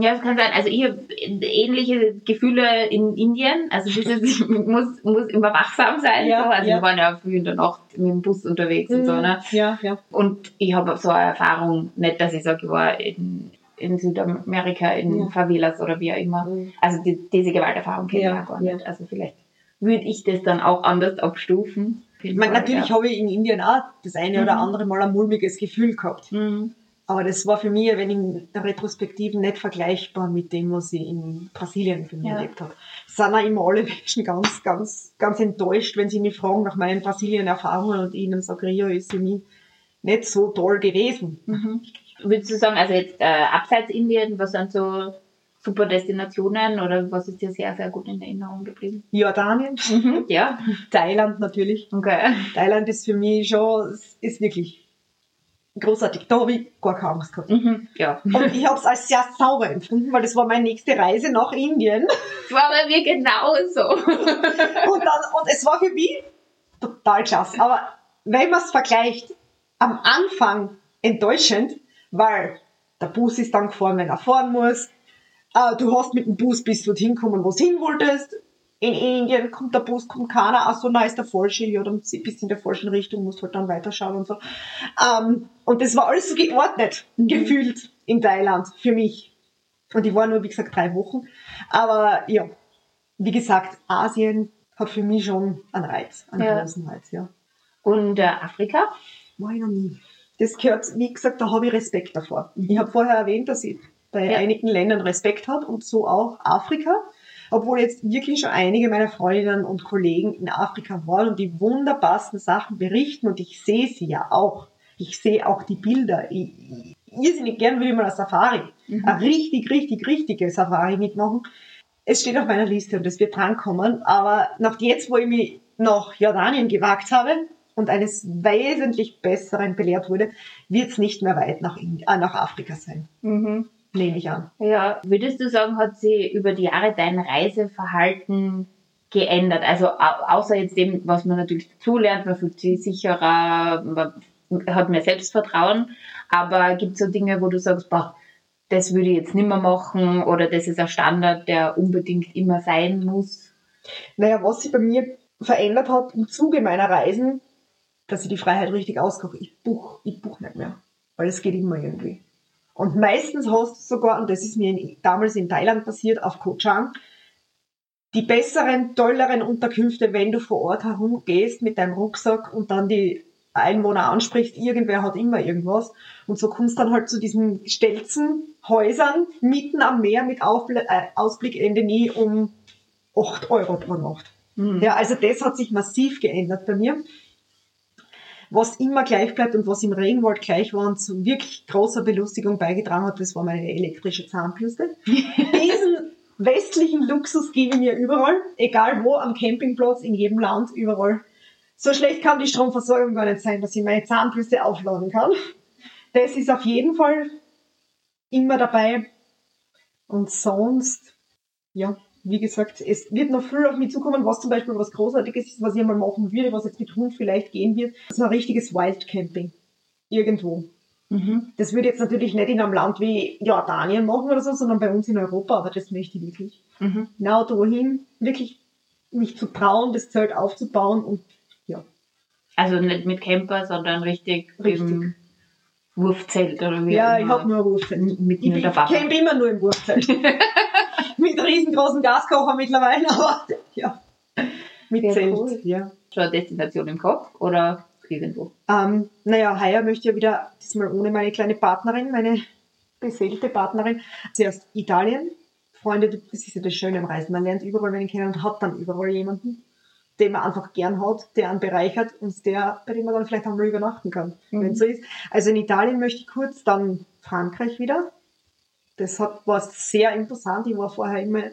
Ja, das kann sein. Also ich habe ähnliche Gefühle in Indien. Also dieses, ich muss, muss immer wachsam sein. Ja, so. Also ja. wir waren ja früh in der Nacht mit dem Bus unterwegs und so. Ne? Ja, ja. Und ich habe so eine Erfahrung, nicht, dass ich sage, ich war in, in Südamerika, in Ja. Favelas oder wie auch immer. Also die, diese Gewalterfahrung kenne Ja, ich auch gar ja. nicht. Also vielleicht würde ich das dann auch anders abstufen. Ich meine, natürlich ja. habe ich in Indien auch das eine oder Mhm. andere Mal ein mulmiges Gefühl gehabt. Mhm. Aber das war für mich, wenn in der Retrospektive, nicht vergleichbar mit dem, was ich in Brasilien für mich Ja. erlebt habe. Es sind auch immer alle Menschen ganz, ganz, ganz enttäuscht, wenn sie mich fragen nach meinen Brasilien-Erfahrungen und ich ihnen sage, Rio ist für mich nicht so toll gewesen. Mhm. Würdest du sagen, also jetzt äh, abseits Indien, was sind so super Destinationen oder was ist dir sehr, sehr gut in Erinnerung geblieben? Jordanien, Ja, Thailand natürlich. okay. Thailand ist für mich schon, ist wirklich großartig. Da habe ich gar keine Angst gehabt. Mhm. Ja. Und ich habe es als sehr sauber empfunden, weil das war meine nächste Reise nach Indien. War bei mir genauso. Und, dann, und es war für mich total klasse. Aber wenn man es vergleicht, am Anfang enttäuschend, weil der Bus ist dann gefahren, wenn er fahren muss. Äh, du hast mit dem Bus bis dorthin kommen, wo du hin wolltest. In Indien kommt der Bus, kommt keiner. Ach so, na ist der falsche. Ja, dann bist du in der falschen Richtung, musst halt dann weiterschauen und so. Ähm, und das war alles so geordnet, Mhm. gefühlt in Thailand für mich. Und ich war nur, wie gesagt, drei Wochen. Aber ja, wie gesagt, Asien hat für mich schon einen Reiz, einen Ja. großen Reiz, ja. Und äh, Afrika? War ich noch nie. Das gehört, wie gesagt, da habe ich Respekt davor. Mhm. Ich habe vorher erwähnt, dass ich bei Ja. einigen Ländern Respekt habe und so auch Afrika. Obwohl jetzt wirklich schon einige meiner Freundinnen und Kollegen in Afrika waren und die wunderbarsten Sachen berichten und ich sehe sie ja auch. Ich sehe auch die Bilder. Ich, irrsinnig gern würde ich mal eine Safari. Mhm. Eine richtig, richtig, richtige Safari mitmachen. Es steht auf meiner Liste und es wird drankommen. Aber nach jetzt, wo ich mich nach Jordanien gewagt habe und eines wesentlich Besseren belehrt wurde, wird es nicht mehr weit nach, äh, nach Afrika sein. Mhm. Nehme ich an. Ja, würdest du sagen, hat sich über die Jahre dein Reiseverhalten geändert? Also au außer jetzt dem, was man natürlich dazulernt, man fühlt sich sicherer, man hat mehr Selbstvertrauen, aber gibt es so Dinge, wo du sagst, boah, das würde ich jetzt nicht mehr machen oder das ist ein Standard, der unbedingt immer sein muss? Naja, was sich bei mir verändert hat im Zuge meiner Reisen, dass ich die Freiheit richtig auskoche. Ich buch, ich buch nicht mehr. Weil es geht immer irgendwie. Und meistens hast du sogar, und das ist mir in, damals in Thailand passiert, auf Koh Chang, die besseren, tolleren Unterkünfte, wenn du vor Ort herumgehst mit deinem Rucksack und dann die Einwohner ansprichst, irgendwer hat immer irgendwas. Und so kommst dann halt zu diesen Stelzen, Häusern, mitten am Meer mit Aufbl äh, Ausblick Ende nie um 8 Euro pro Nacht. Mhm. Ja, also das hat sich massiv geändert bei mir. Was immer gleich bleibt und was im Regenwald gleich war und zu wirklich großer Belustigung beigetragen hat, das war meine elektrische Zahnbürste. Diesen westlichen Luxus gebe ich mir überall, egal wo, am Campingplatz, in jedem Land, überall. So schlecht kann die Stromversorgung gar nicht sein, dass ich meine Zahnbürste aufladen kann. Das ist auf jeden Fall immer dabei. Und sonst, ja, wie gesagt, es wird noch viel auf mich zukommen, was zum Beispiel was Großartiges ist, was ich einmal machen würde, was jetzt mit Hund vielleicht gehen wird. Das ist ein richtiges Wildcamping. Irgendwo. Mhm. Das würde jetzt natürlich nicht in einem Land wie Jordanien machen oder so, sondern bei uns in Europa, aber das möchte ich wirklich. Mhm. Ein Auto wohin, wirklich mich zu trauen, das Zelt aufzubauen und ja. Also nicht mit Camper, sondern richtig, Richtig. im Wurfzelt oder wie Ja, ich habe nur ein Wurfzelt. Ich, camp immer nur im Wurfzelt. mit riesengroßen Gaskocher mittlerweile, aber ja. Mit Sehr Zelt, cool. ja. Schon eine Destination im Kopf oder irgendwo? Ähm, naja, heuer möchte ich ja wieder, diesmal ohne meine kleine Partnerin, meine beseelte Partnerin, zuerst Italien. Freunde, das ist ja das Schöne am Reisen. Man lernt überall wen kennen und hat dann überall jemanden, den man einfach gern hat, der einen bereichert und der, bei dem man dann vielleicht einmal übernachten kann, Mhm. wenn es so ist. Also in Italien möchte ich kurz, dann Frankreich wieder. Das hat, war sehr imposant. Ich war vorher immer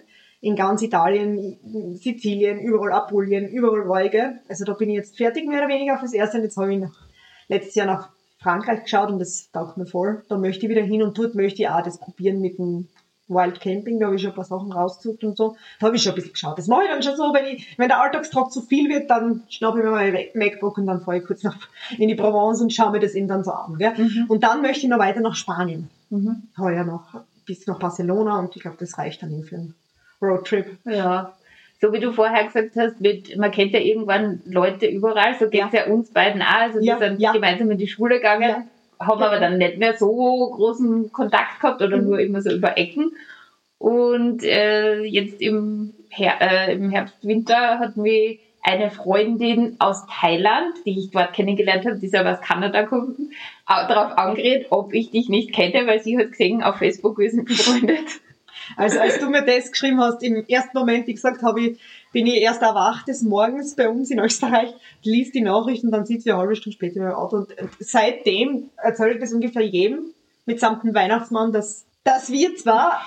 in ganz Italien, Sizilien, überall Apulien, überall gell? Also da bin ich jetzt fertig, mehr oder weniger fürs Erste. Und jetzt habe ich nach, letztes Jahr nach Frankreich geschaut und das taugt mir voll. Da möchte ich wieder hin und dort möchte ich auch das probieren mit dem Wild Camping. Da habe ich schon ein paar Sachen rausgesucht und so. Da habe ich schon ein bisschen geschaut. Das mache ich dann schon so, wenn ich, wenn der Alltagstrag zu viel wird, dann schnappe ich mir mein MacBook und dann fahre ich kurz nach, in die Provence und schaue mir das eben dann so an, gell? Mhm. Und dann möchte ich noch weiter nach Spanien. Mhm. Heuer noch bis nach Barcelona und ich glaube, das reicht dann eben für einen Roadtrip. Ja. So wie du vorher gesagt hast, mit, man kennt ja irgendwann Leute überall, so geht es ja. uns beiden auch. Also Ja, wir sind ja. gemeinsam in die Schule gegangen, Ja. Haben aber dann nicht mehr so großen Kontakt gehabt oder Mhm. nur immer so über Ecken. Und äh, jetzt im, Her äh, im Herbst, Winter hat mich eine Freundin aus Thailand, die ich dort kennengelernt habe, die ist aber aus Kanada gekommen, au- darauf angeredet, ob ich dich nicht kenne, weil sie hat gesehen, auf Facebook, wir sind befreundet. Also als du mir das geschrieben hast, im ersten Moment, wie gesagt, habe ich, bin ich erst erwacht des Morgens bei uns in Österreich, liest die Nachrichten, dann sitze ich eine halbe Stunde später im Auto und äh, seitdem erzähle ich das ungefähr jedem mitsamt dem Weihnachtsmann, dass, dass wir zwar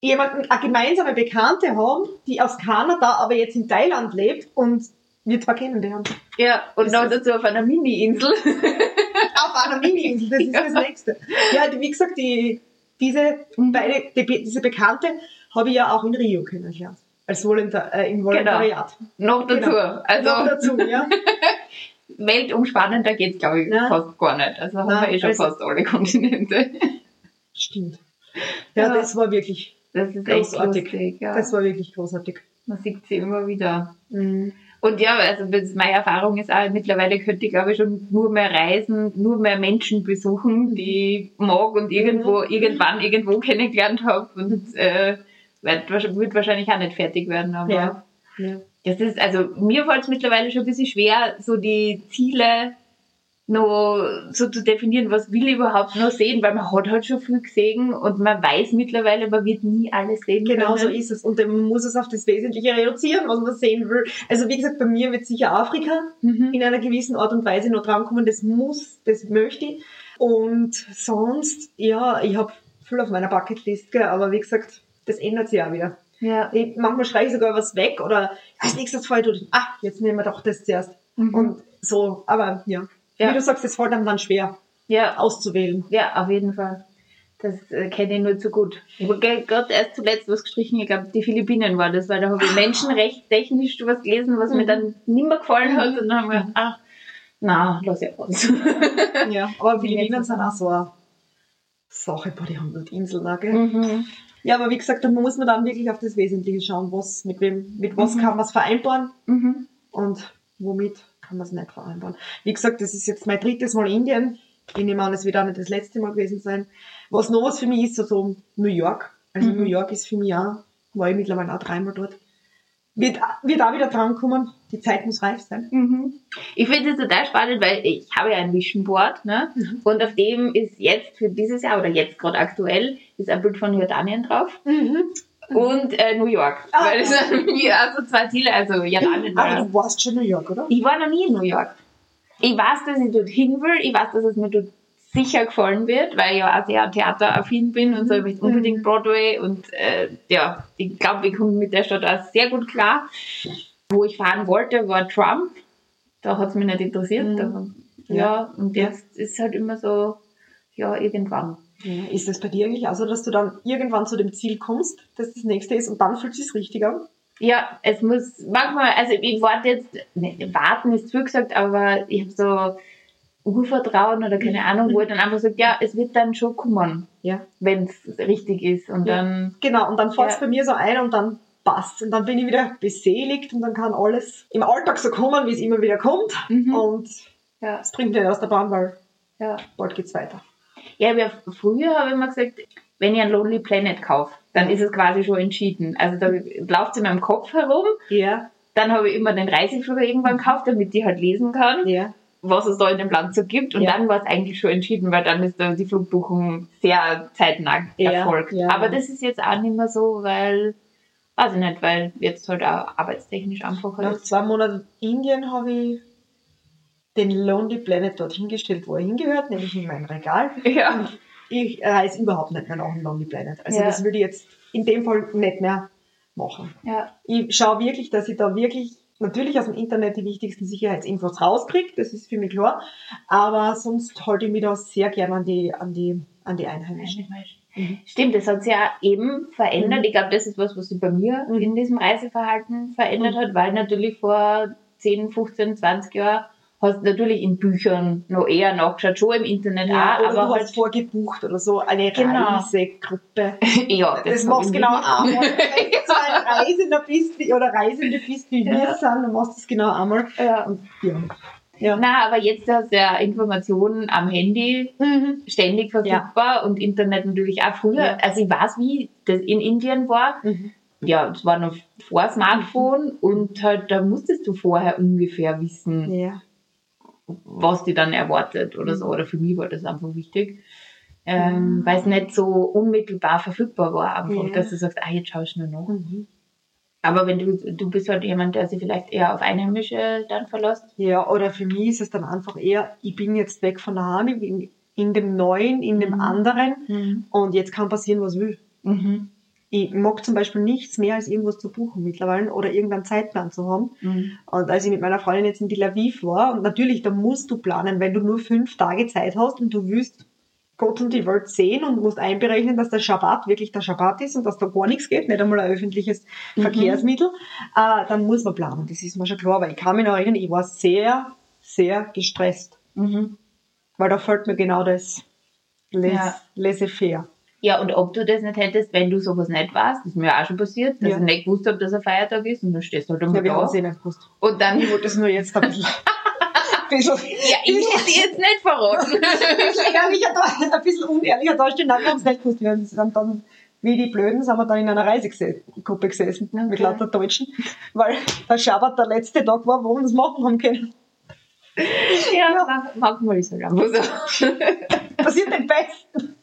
jemanden, eine gemeinsame Bekannte haben, die aus Kanada, aber jetzt in Thailand lebt und wir zwar kennen die haben. Ja, und Das noch dazu auf einer Mini-Insel. Auf einer Mini-Insel, das ist Ja. das Nächste. Ja, wie gesagt, die, diese, beide, die, diese Bekannte habe ich ja auch in Rio kennengelernt. Als Volontar, äh, im Volontariat. noch dazu. Genau. Also Noch dazu, ja. weltumspannender geht's, glaube ich, Nein. fast gar nicht. Also haben Nein, wir eh schon also- fast alle Kontinente. Stimmt. Ja, Ja. das war wirklich, Das ist Großartig. lustig. Ja. das war wirklich großartig. Man sieht sie immer wieder. Mhm. Und ja, also meine Erfahrung ist auch, mittlerweile könnte ich glaube ich schon nur mehr reisen, nur mehr Menschen besuchen, die ich mag und irgendwo, irgendwann irgendwo kennengelernt habe und äh, wird, wahrsch- wird wahrscheinlich auch nicht fertig werden. Aber Ja. ja. das ist, also mir fällt es mittlerweile schon ein bisschen schwer, so die Ziele noch so zu definieren, was will ich überhaupt noch sehen, weil man hat halt schon viel gesehen und man weiß mittlerweile, man wird nie alles sehen Genau können. so ist es. Und man muss es auf das Wesentliche reduzieren, was man sehen will. Also wie gesagt, bei mir wird sicher Afrika Mhm. in einer gewissen Art und Weise noch drankommen. Das muss, das möchte ich. Und sonst, ja, ich habe viel auf meiner Bucketlist, gell, aber wie gesagt, das ändert sich auch wieder. Ja. Ich, manchmal schreibe ich sogar was weg oder als nächstes fällt durch, ah, jetzt nehmen wir doch das zuerst. Mhm. Und so, aber ja. Ja. Wie du sagst, es fällt einem dann schwer ja, auszuwählen. Ja, auf jeden Fall. Das äh, kenne ich nur zu gut. Ich habe gerade erst zuletzt was gestrichen, ich glaube, die Philippinen war das, weil da habe ich Menschenrecht technisch was gelesen, was mir Mhm. dann nicht mehr gefallen hat. Und dann haben wir gedacht, ach, na, lass ich aus. Ja, aber Philippinen sind auch so eine Sache, boah, die haben dort Inseln gell? mhm. Ja, aber wie gesagt, da muss man dann wirklich auf das Wesentliche schauen, was, mit wem, mit was Mhm. kann man es vereinbaren Mhm. und womit kann man es nicht vereinbaren. Wie gesagt, das ist jetzt mein drittes Mal Indien. Ich nehme an, es wird auch nicht das letzte Mal gewesen sein. Was noch was für mich ist, so, so New York. Also Mhm. New York ist für mich auch, war ich mittlerweile auch dreimal dort. Wird, wird auch wieder drankommen. Die Zeit muss reif sein. Mhm. Ich finde es total spannend, weil ich habe ja ein Vision Board, ne? Mhm. Und auf dem ist jetzt für dieses Jahr oder jetzt gerade aktuell ist ein Bild von Jordanien drauf und äh, New York. Ah. Weil das sind also zwei Ziele, also Jordanien Aber du warst schon New York, oder? Ich war noch nie in New York. Ich weiß, dass ich dort hin will. Ich weiß, dass es mir dort sicher gefallen wird, weil ich ja auch sehr theateraffin bin und so. Ich möchte unbedingt Broadway und äh, ja, ich glaube, ich komme mit der Stadt auch sehr gut klar. Wo ich fahren wollte, war Trump. Da hat es mich nicht interessiert. Mhm. Da, ja, und jetzt ist halt immer so, ja, irgendwann. Ja, ist das bei dir eigentlich auch so, dass du dann irgendwann zu dem Ziel kommst, dass das nächste ist und dann fühlt es sich richtig an? Ja, es muss manchmal, also ich warte jetzt, ne, warten ist zu gesagt, aber ich habe so Urvertrauen oder keine Ahnung, wo ich dann einfach sage, ja, es wird dann schon kommen, Ja. wenn es richtig ist. Und Ja. dann, Genau, und dann fällt es Ja. bei mir so ein und dann passt Und dann bin ich wieder beseligt und dann kann alles im Alltag so kommen, wie es immer wieder kommt. Mhm. Und ja, es bringt nicht aus der Bahn, weil ja. bald geht's weiter. Ja, früher habe ich immer gesagt, wenn ich ein Lonely Planet kaufe, dann ist es quasi schon entschieden. Also da läuft es in meinem Kopf herum. Ja, Dann habe ich immer den Reiseführer irgendwann gekauft, damit ich halt lesen kann. ja. Was es da in dem Land so gibt. Und Ja. dann war es eigentlich schon entschieden, weil dann ist die Flugbuchung sehr zeitnah Ja, erfolgt. ja. Aber das ist jetzt auch nicht mehr so, weil, weiß ich nicht, weil jetzt halt auch arbeitstechnisch einfacher Nach ist. zwei Monaten Indien habe ich den Lonely Planet dort hingestellt, wo er hingehört, nämlich in mein Regal. Ja. Ich reise überhaupt nicht mehr nach dem Lonely Planet. Also Ja. das würde ich jetzt in dem Fall nicht mehr machen. ja. Ich schaue wirklich, dass ich da wirklich natürlich aus dem Internet die wichtigsten Sicherheitsinfos rauskriege, das ist für mich klar. Aber sonst halte ich mich da sehr gern an die, an die, an die Einheimischen. Mhm. Stimmt, das hat sich ja eben verändert. Mhm. Ich glaube, das ist was, was sich bei mir Mhm. in diesem Reiseverhalten verändert Mhm. hat, weil natürlich vor 10, 15, 20 Jahren hast du natürlich in Büchern noch eher nachgeschaut, schon im Internet Ja, auch, oder aber du halt, hast vorgebucht oder so eine Genau. Reisegruppe. ja, Das, hab machst genau einmal. Wenn du so ein Reisender bist wie, oder Reisende bist wie wir Ja. sind, dann machst du das genau einmal. Ja. Und, ja. Ja. Na, aber jetzt hast du ja Informationen am Handy Mhm. ständig verfügbar und Internet natürlich auch früher. Ja. Also ich weiß, wie das in Indien war. Mhm. Ja, es war noch vor Smartphone und halt da musstest du vorher ungefähr wissen, Ja. Was die dann erwartet oder so. Oder für mich war das einfach wichtig. Ähm, Weil es nicht so unmittelbar verfügbar war, einfach, Ja. dass du sagst, ah, jetzt schaust du nur noch. Mhm. Aber wenn du, du bist halt jemand, der sich vielleicht eher auf Einheimische dann verlässt. Ja, oder für mich ist es dann einfach eher, ich bin jetzt weg von daheim, ich bin in dem Neuen, in dem Mhm. anderen und jetzt kann passieren, was will. Mhm. Ich mag zum Beispiel nichts mehr, als irgendwas zu buchen mittlerweile oder irgendeinen Zeitplan zu haben. Mhm. Und als ich mit meiner Freundin jetzt in Tel Aviv war, und natürlich, da musst du planen, wenn du nur fünf Tage Zeit hast und du willst Gott und die Welt sehen und musst einberechnen, dass der Schabbat wirklich der Schabbat ist und dass da gar nichts geht, nicht einmal ein öffentliches Mhm. Verkehrsmittel, äh, dann muss man planen. Das ist mir schon klar, weil ich kann mich noch erinnern, ich war sehr, sehr gestresst, Mhm. weil da fällt mir genau das Ja. laissez-faire. Ja, und ob du das nicht hättest, wenn du sowas nicht warst, das ist mir auch schon passiert, dass Ja. ich nicht gewusst habe, dass ein Feiertag ist und dann stehst du halt einmal Ja, wir haben da. es eh nicht gewusst. Und dann, Ich wollte es nur jetzt ein bisschen, bisschen, ja, ich hätte jetzt nicht verraten. ehrlicher, da- ein bisschen unehrlicher dastehen. Nein, wir haben es nicht gewusst. Wir sind dann, wie die Blöden, sind wir dann in einer Reisegruppe gesessen mit Okay. lauter Deutschen, weil der Schabbat der letzte Tag war, wo wir das machen haben können. ja, mach- manchmal ist es halt einfach so. Passiert den Besten.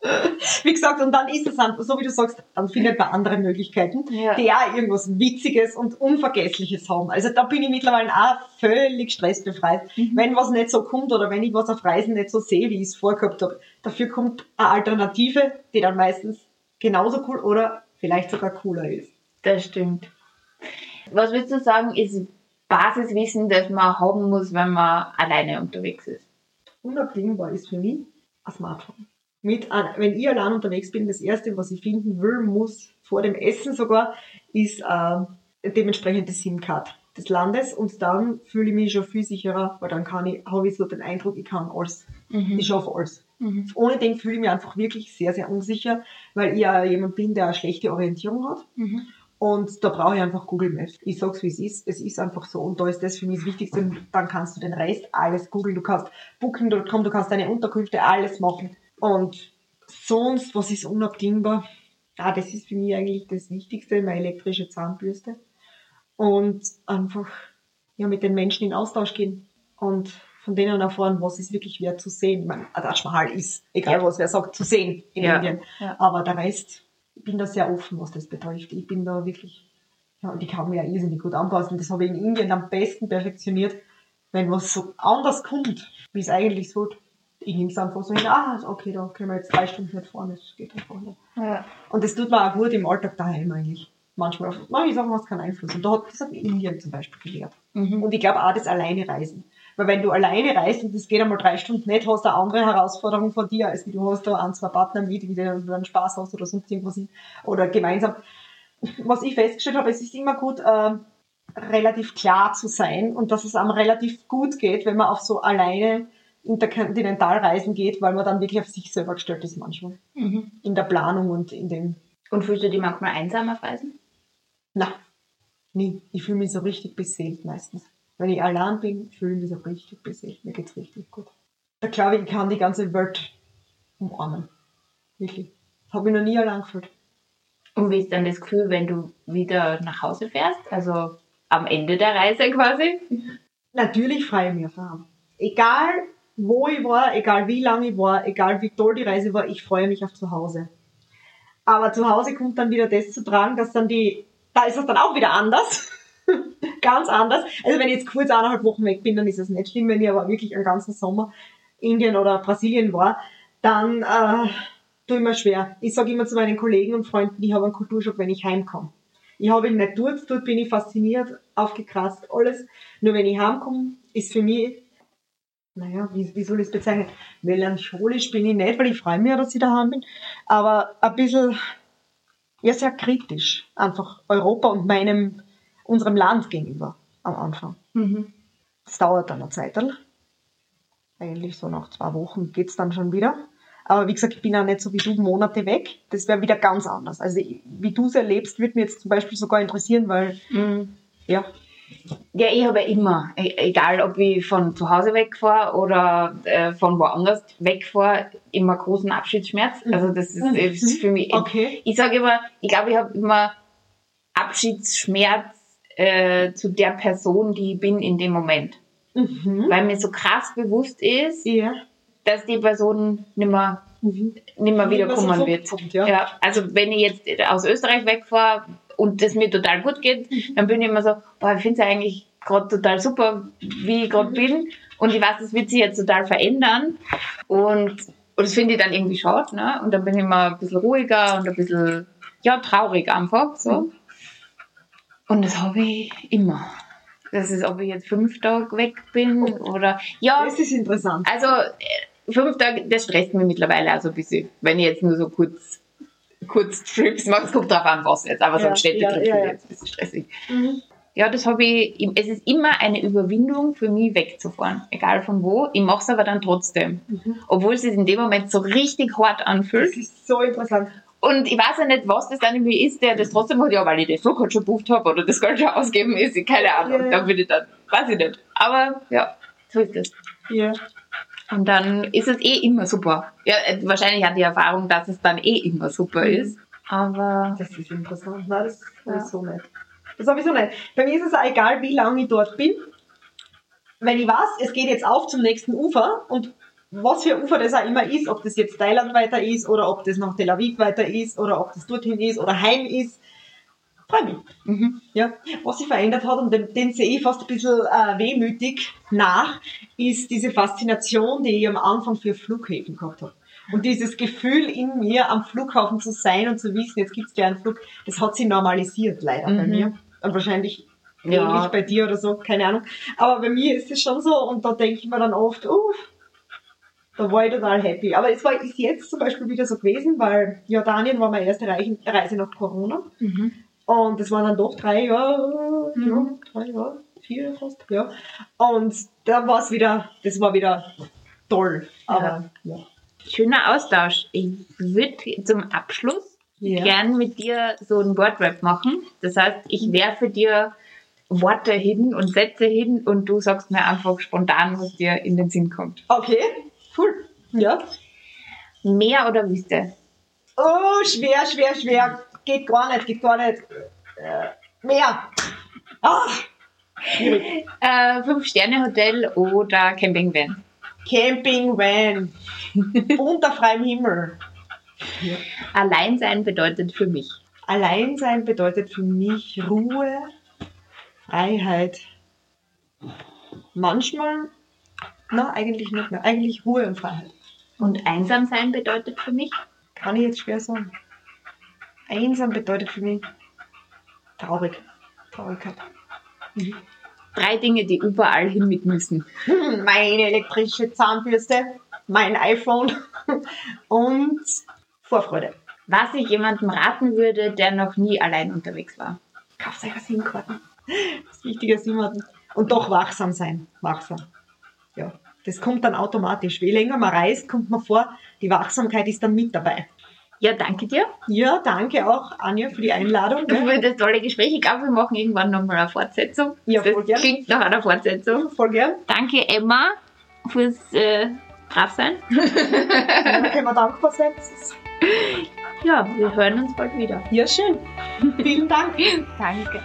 Wie gesagt, und dann ist es einfach, so wie du sagst, dann findet man andere Möglichkeiten, Ja. die auch irgendwas Witziges und Unvergessliches haben. Also da bin ich mittlerweile auch völlig stressbefreit. Mhm. Wenn was nicht so kommt oder wenn ich was auf Reisen nicht so sehe, wie ich es vorgehabt habe, dafür kommt eine Alternative, die dann meistens genauso cool oder vielleicht sogar cooler ist. Das stimmt. Was würdest du sagen, ist Basiswissen, das man haben muss, wenn man alleine unterwegs ist? unabdingbar ist für mich ein Smartphone. Mit, ein- wenn ich allein unterwegs bin, das erste, was ich finden will, muss, vor dem Essen sogar, ist äh, dementsprechend die SIM-Card des Landes und dann fühle ich mich schon viel sicherer, weil dann kann ich, habe ich so den Eindruck, ich kann alles. Ich schaffe alles. Mhm. Ohne den fühle ich mich einfach wirklich sehr, sehr unsicher, weil ich ja jemand bin, der eine schlechte Orientierung hat. Mhm. Und da brauche ich einfach Google Maps. Ich sag's wie es ist. Es ist einfach so. Und da ist das für mich das Wichtigste. Und dann kannst du den Rest alles googeln. Du kannst Booking.com, du kannst deine Unterkünfte, alles machen. Und sonst, was ist unabdingbar? Ja, das ist für mich eigentlich das Wichtigste, meine elektrische Zahnbürste. Und einfach, ja, mit den Menschen in Austausch gehen. Und von denen erfahren, was ist wirklich wert zu sehen. Ich meine, Taj Mahal ist, egal Ja. was wer sagt, zu sehen in Ja. Indien. Ja. Aber der Rest, ich bin da sehr offen, was das betrifft. Ich bin da wirklich, ja, und ich kann mir ja irrsinnig gut anpassen. Das habe ich in Indien am besten perfektioniert, wenn was so anders kommt, wie es eigentlich sollte. Ich nehme es einfach so hin, ah, okay, da können wir jetzt drei Stunden nicht fahren, das geht einfach nicht. Ja. Und das tut mir auch gut im Alltag daheim eigentlich. Manchmal, auf manche Sachen hast keinen Einfluss. Und da hat, das hat mir Indien zum Beispiel gelehrt. Mhm. Und ich glaube auch das alleine reisen. Weil wenn du alleine reist und das geht einmal drei Stunden nicht, hast du eine andere Herausforderung von dir, als wie du hast da ein, zwei Partner mit, wie du dann Spaß hast oder sonst irgendwas. Oder gemeinsam. Was ich festgestellt habe, es ist immer gut, ähm, relativ klar zu sein und dass es einem relativ gut geht, wenn man auf so alleine Interkontinentalreisen geht, weil man dann wirklich auf sich selber gestellt ist manchmal. Mhm. In der Planung und in dem Und fühlst du dich manchmal einsam auf Reisen? na, nie. Ich fühle mich so richtig beseelt meistens. Wenn ich allein bin, fühle ich mich so richtig beseelt. Mir geht's richtig gut. Da glaube ich, ich kann die ganze Welt umarmen. Wirklich. Habe ich noch nie allein gefühlt. Und wie ist dann das Gefühl, wenn du wieder nach Hause fährst? Also am Ende der Reise quasi? Natürlich freue ich mich auf. Egal, wo ich war, egal wie lange ich war, egal wie toll die Reise war, ich freue mich auf zu Hause. Aber zu Hause kommt dann wieder das zu tragen, dass dann die, da ist es dann auch wieder anders. Ganz anders. Also wenn ich jetzt kurz eineinhalb Wochen weg bin, dann ist es nicht schlimm. Wenn ich aber wirklich einen ganzen Sommer Indien oder Brasilien war, dann äh, tue ich mir schwer. Ich sage immer zu meinen Kollegen und Freunden, ich habe einen Kulturschock, wenn ich heimkomme. Ich habe ihn nicht dort, dort bin ich fasziniert, aufgekratzt, alles. Nur wenn ich heimkomme, ist für mich, naja, wie, wie soll ich es bezeichnen? Melancholisch bin ich nicht, weil ich freue mich ja, dass ich daheim bin. Aber ein bisschen, ja, sehr kritisch. Einfach Europa und meinem, unserem Land gegenüber am Anfang. Mhm. Das dauert dann eine Zeit. Eigentlich so nach zwei Wochen geht's dann schon wieder. Aber wie gesagt, ich bin auch nicht so wie du Monate weg. Das wäre wieder ganz anders. Also wie du es erlebst, würde mich jetzt zum Beispiel sogar interessieren, weil, Mhm. ja, Ja, ich habe ja immer, e- egal ob ich von zu Hause wegfahre oder äh, von woanders wegfahre, immer großen Abschiedsschmerz. Also das ist, Mhm. ist für mich. okay. Ich sage immer, ich glaube, ich habe immer Abschiedsschmerz äh, zu der Person, die ich bin in dem Moment. Mhm. Weil mir so krass bewusst ist, Ja. dass die Person nimmer, Mhm. nimmer wiederkommen wird. kommt, ja. Ja, also wenn ich jetzt aus Österreich wegfahre und das mir total gut geht, dann bin ich immer so, boah, ich finde es eigentlich gerade total super, wie ich gerade bin. Und ich weiß, das wird sich jetzt total verändern. Und, und das finde ich dann irgendwie schade. Ne? Und dann bin ich immer ein bisschen ruhiger und ein bisschen, ja, traurig einfach. So. Und das habe ich immer. Das ist, ob ich jetzt fünf Tage weg bin oder, ja, Das ist interessant. also äh, fünf Tage, das stresst mich mittlerweile also ein bisschen, wenn ich jetzt nur so kurz, kurz Trips mache. Es kommt drauf an, was jetzt, aber so Ja, ein Städtetrip ja, ja, ist ja. jetzt ein bisschen stressig. Mhm. Ja, das habe ich, es ist immer eine Überwindung für mich wegzufahren, egal von wo. Ich mache es aber dann trotzdem, mhm. obwohl es sich in dem Moment so richtig hart anfühlt. Das ist so interessant. Und ich weiß ja nicht, was das dann irgendwie ist, der das trotzdem hat, ja, weil ich den Flug halt schon gebucht habe oder das Geld schon ausgeben ist, keine Ahnung. Ja. Da würde ich dann, weiß ich nicht. Aber ja, so ist das. Ja. Und dann ist es eh immer super. Ja, äh, wahrscheinlich hat die Erfahrung, dass es dann eh immer super mhm. ist. Aber. Das ist interessant. Nein, das, ja. ist so nett. Das habe ich so nicht. Bei mir ist es auch egal, wie lange ich dort bin. Wenn ich weiß, es geht jetzt auf zum nächsten Ufer und was für Ufer das auch immer ist, ob das jetzt Thailand weiter ist oder ob das nach Tel Aviv weiter ist oder ob das dorthin ist oder heim ist, freue mich. Mhm. Ja. Was sich verändert hat und den, den sehe ich fast ein bisschen äh, wehmütig nach, ist diese Faszination, die ich am Anfang für Flughäfen gehabt habe. Und dieses Gefühl in mir, am Flughafen zu sein und zu wissen, jetzt gibt es gleich einen Flug, das hat sich normalisiert leider mhm. bei mir. Und wahrscheinlich ja. ähnlich bei dir oder so, keine Ahnung. Aber bei mir ist es schon so und da denke ich mir dann oft, uff, da war ich total happy. Aber es war ist jetzt zum Beispiel wieder so gewesen, weil Jordanien war meine erste Reise nach Corona. Mhm. Und das waren dann doch drei Jahre, mhm. ja, drei Jahre, vier fast, ja. Und da war es wieder, das war wieder toll. Aber, ja. ja. Schöner Austausch. Ich würde zum Abschluss ja. gern mit dir so ein Wordrap machen. Das heißt, ich werfe dir Worte hin und Sätze hin und du sagst mir einfach spontan, was dir in den Sinn kommt. Okay, cool. Ja. Meer oder Wüste? Oh, schwer, schwer, schwer. Geht gar nicht, geht gar nicht. Äh, Meer. Ah. Äh, Fünf-Sterne-Hotel oder Camping-Van? Camping-Van. Unter freiem Himmel. Ja. Alleinsein bedeutet für mich. Alleinsein bedeutet für mich Ruhe, Freiheit. Manchmal, na, eigentlich nicht mehr. Eigentlich Ruhe und Freiheit. Und einsam sein bedeutet für mich? Kann ich jetzt schwer sagen. Einsam bedeutet für mich traurig. Traurigkeit. Mhm. Drei Dinge, die überall hin mit müssen. Meine elektrische Zahnbürste, mein iPhone und Vorfreude. Was ich jemandem raten würde, der noch nie allein unterwegs war. Kauft euch SIM-Karten. Das Wichtige ist jemanden. Und doch wachsam sein. Wachsam. Ja. Das kommt dann automatisch. Je länger man reist, kommt man vor, die Wachsamkeit ist dann mit dabei. Ja, danke dir. Ja, danke auch, Anja, für die Einladung. Für das tolle Gespräch. Ich glaube, wir machen irgendwann nochmal eine Fortsetzung. Ja, voll das gern. klingt nach einer Fortsetzung. Voll gern. Danke, Emma, fürs äh, Brav-Sein. ja, da können wir dankbar sein. Ja, wir hören uns bald wieder. Ja, schön. Vielen Dank. Danke.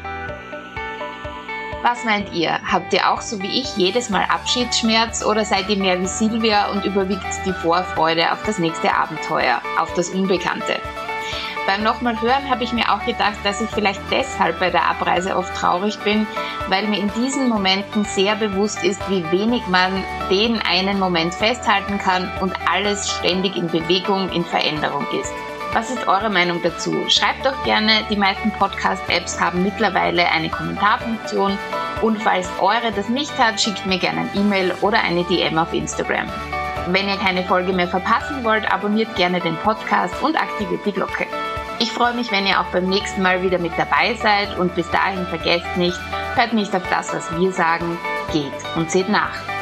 Was meint ihr? Habt ihr auch so wie ich jedes Mal Abschiedsschmerz oder seid ihr mehr wie Silvia und überwiegt die Vorfreude auf das nächste Abenteuer, auf das Unbekannte? Beim nochmal hören habe ich mir auch gedacht, dass ich vielleicht deshalb bei der Abreise oft traurig bin, weil mir in diesen Momenten sehr bewusst ist, wie wenig man den einen Moment festhalten kann und alles ständig in Bewegung, in Veränderung ist. Was ist eure Meinung dazu? Schreibt doch gerne, die meisten Podcast-Apps haben mittlerweile eine Kommentarfunktion und falls eure das nicht hat, schickt mir gerne ein E-Mail oder eine DM auf Instagram. Wenn ihr keine Folge mehr verpassen wollt, abonniert gerne den Podcast und aktiviert die Glocke. Ich freue mich, wenn ihr auch beim nächsten Mal wieder mit dabei seid und bis dahin vergesst nicht, hört nicht auf das, was wir sagen, geht und seht nach.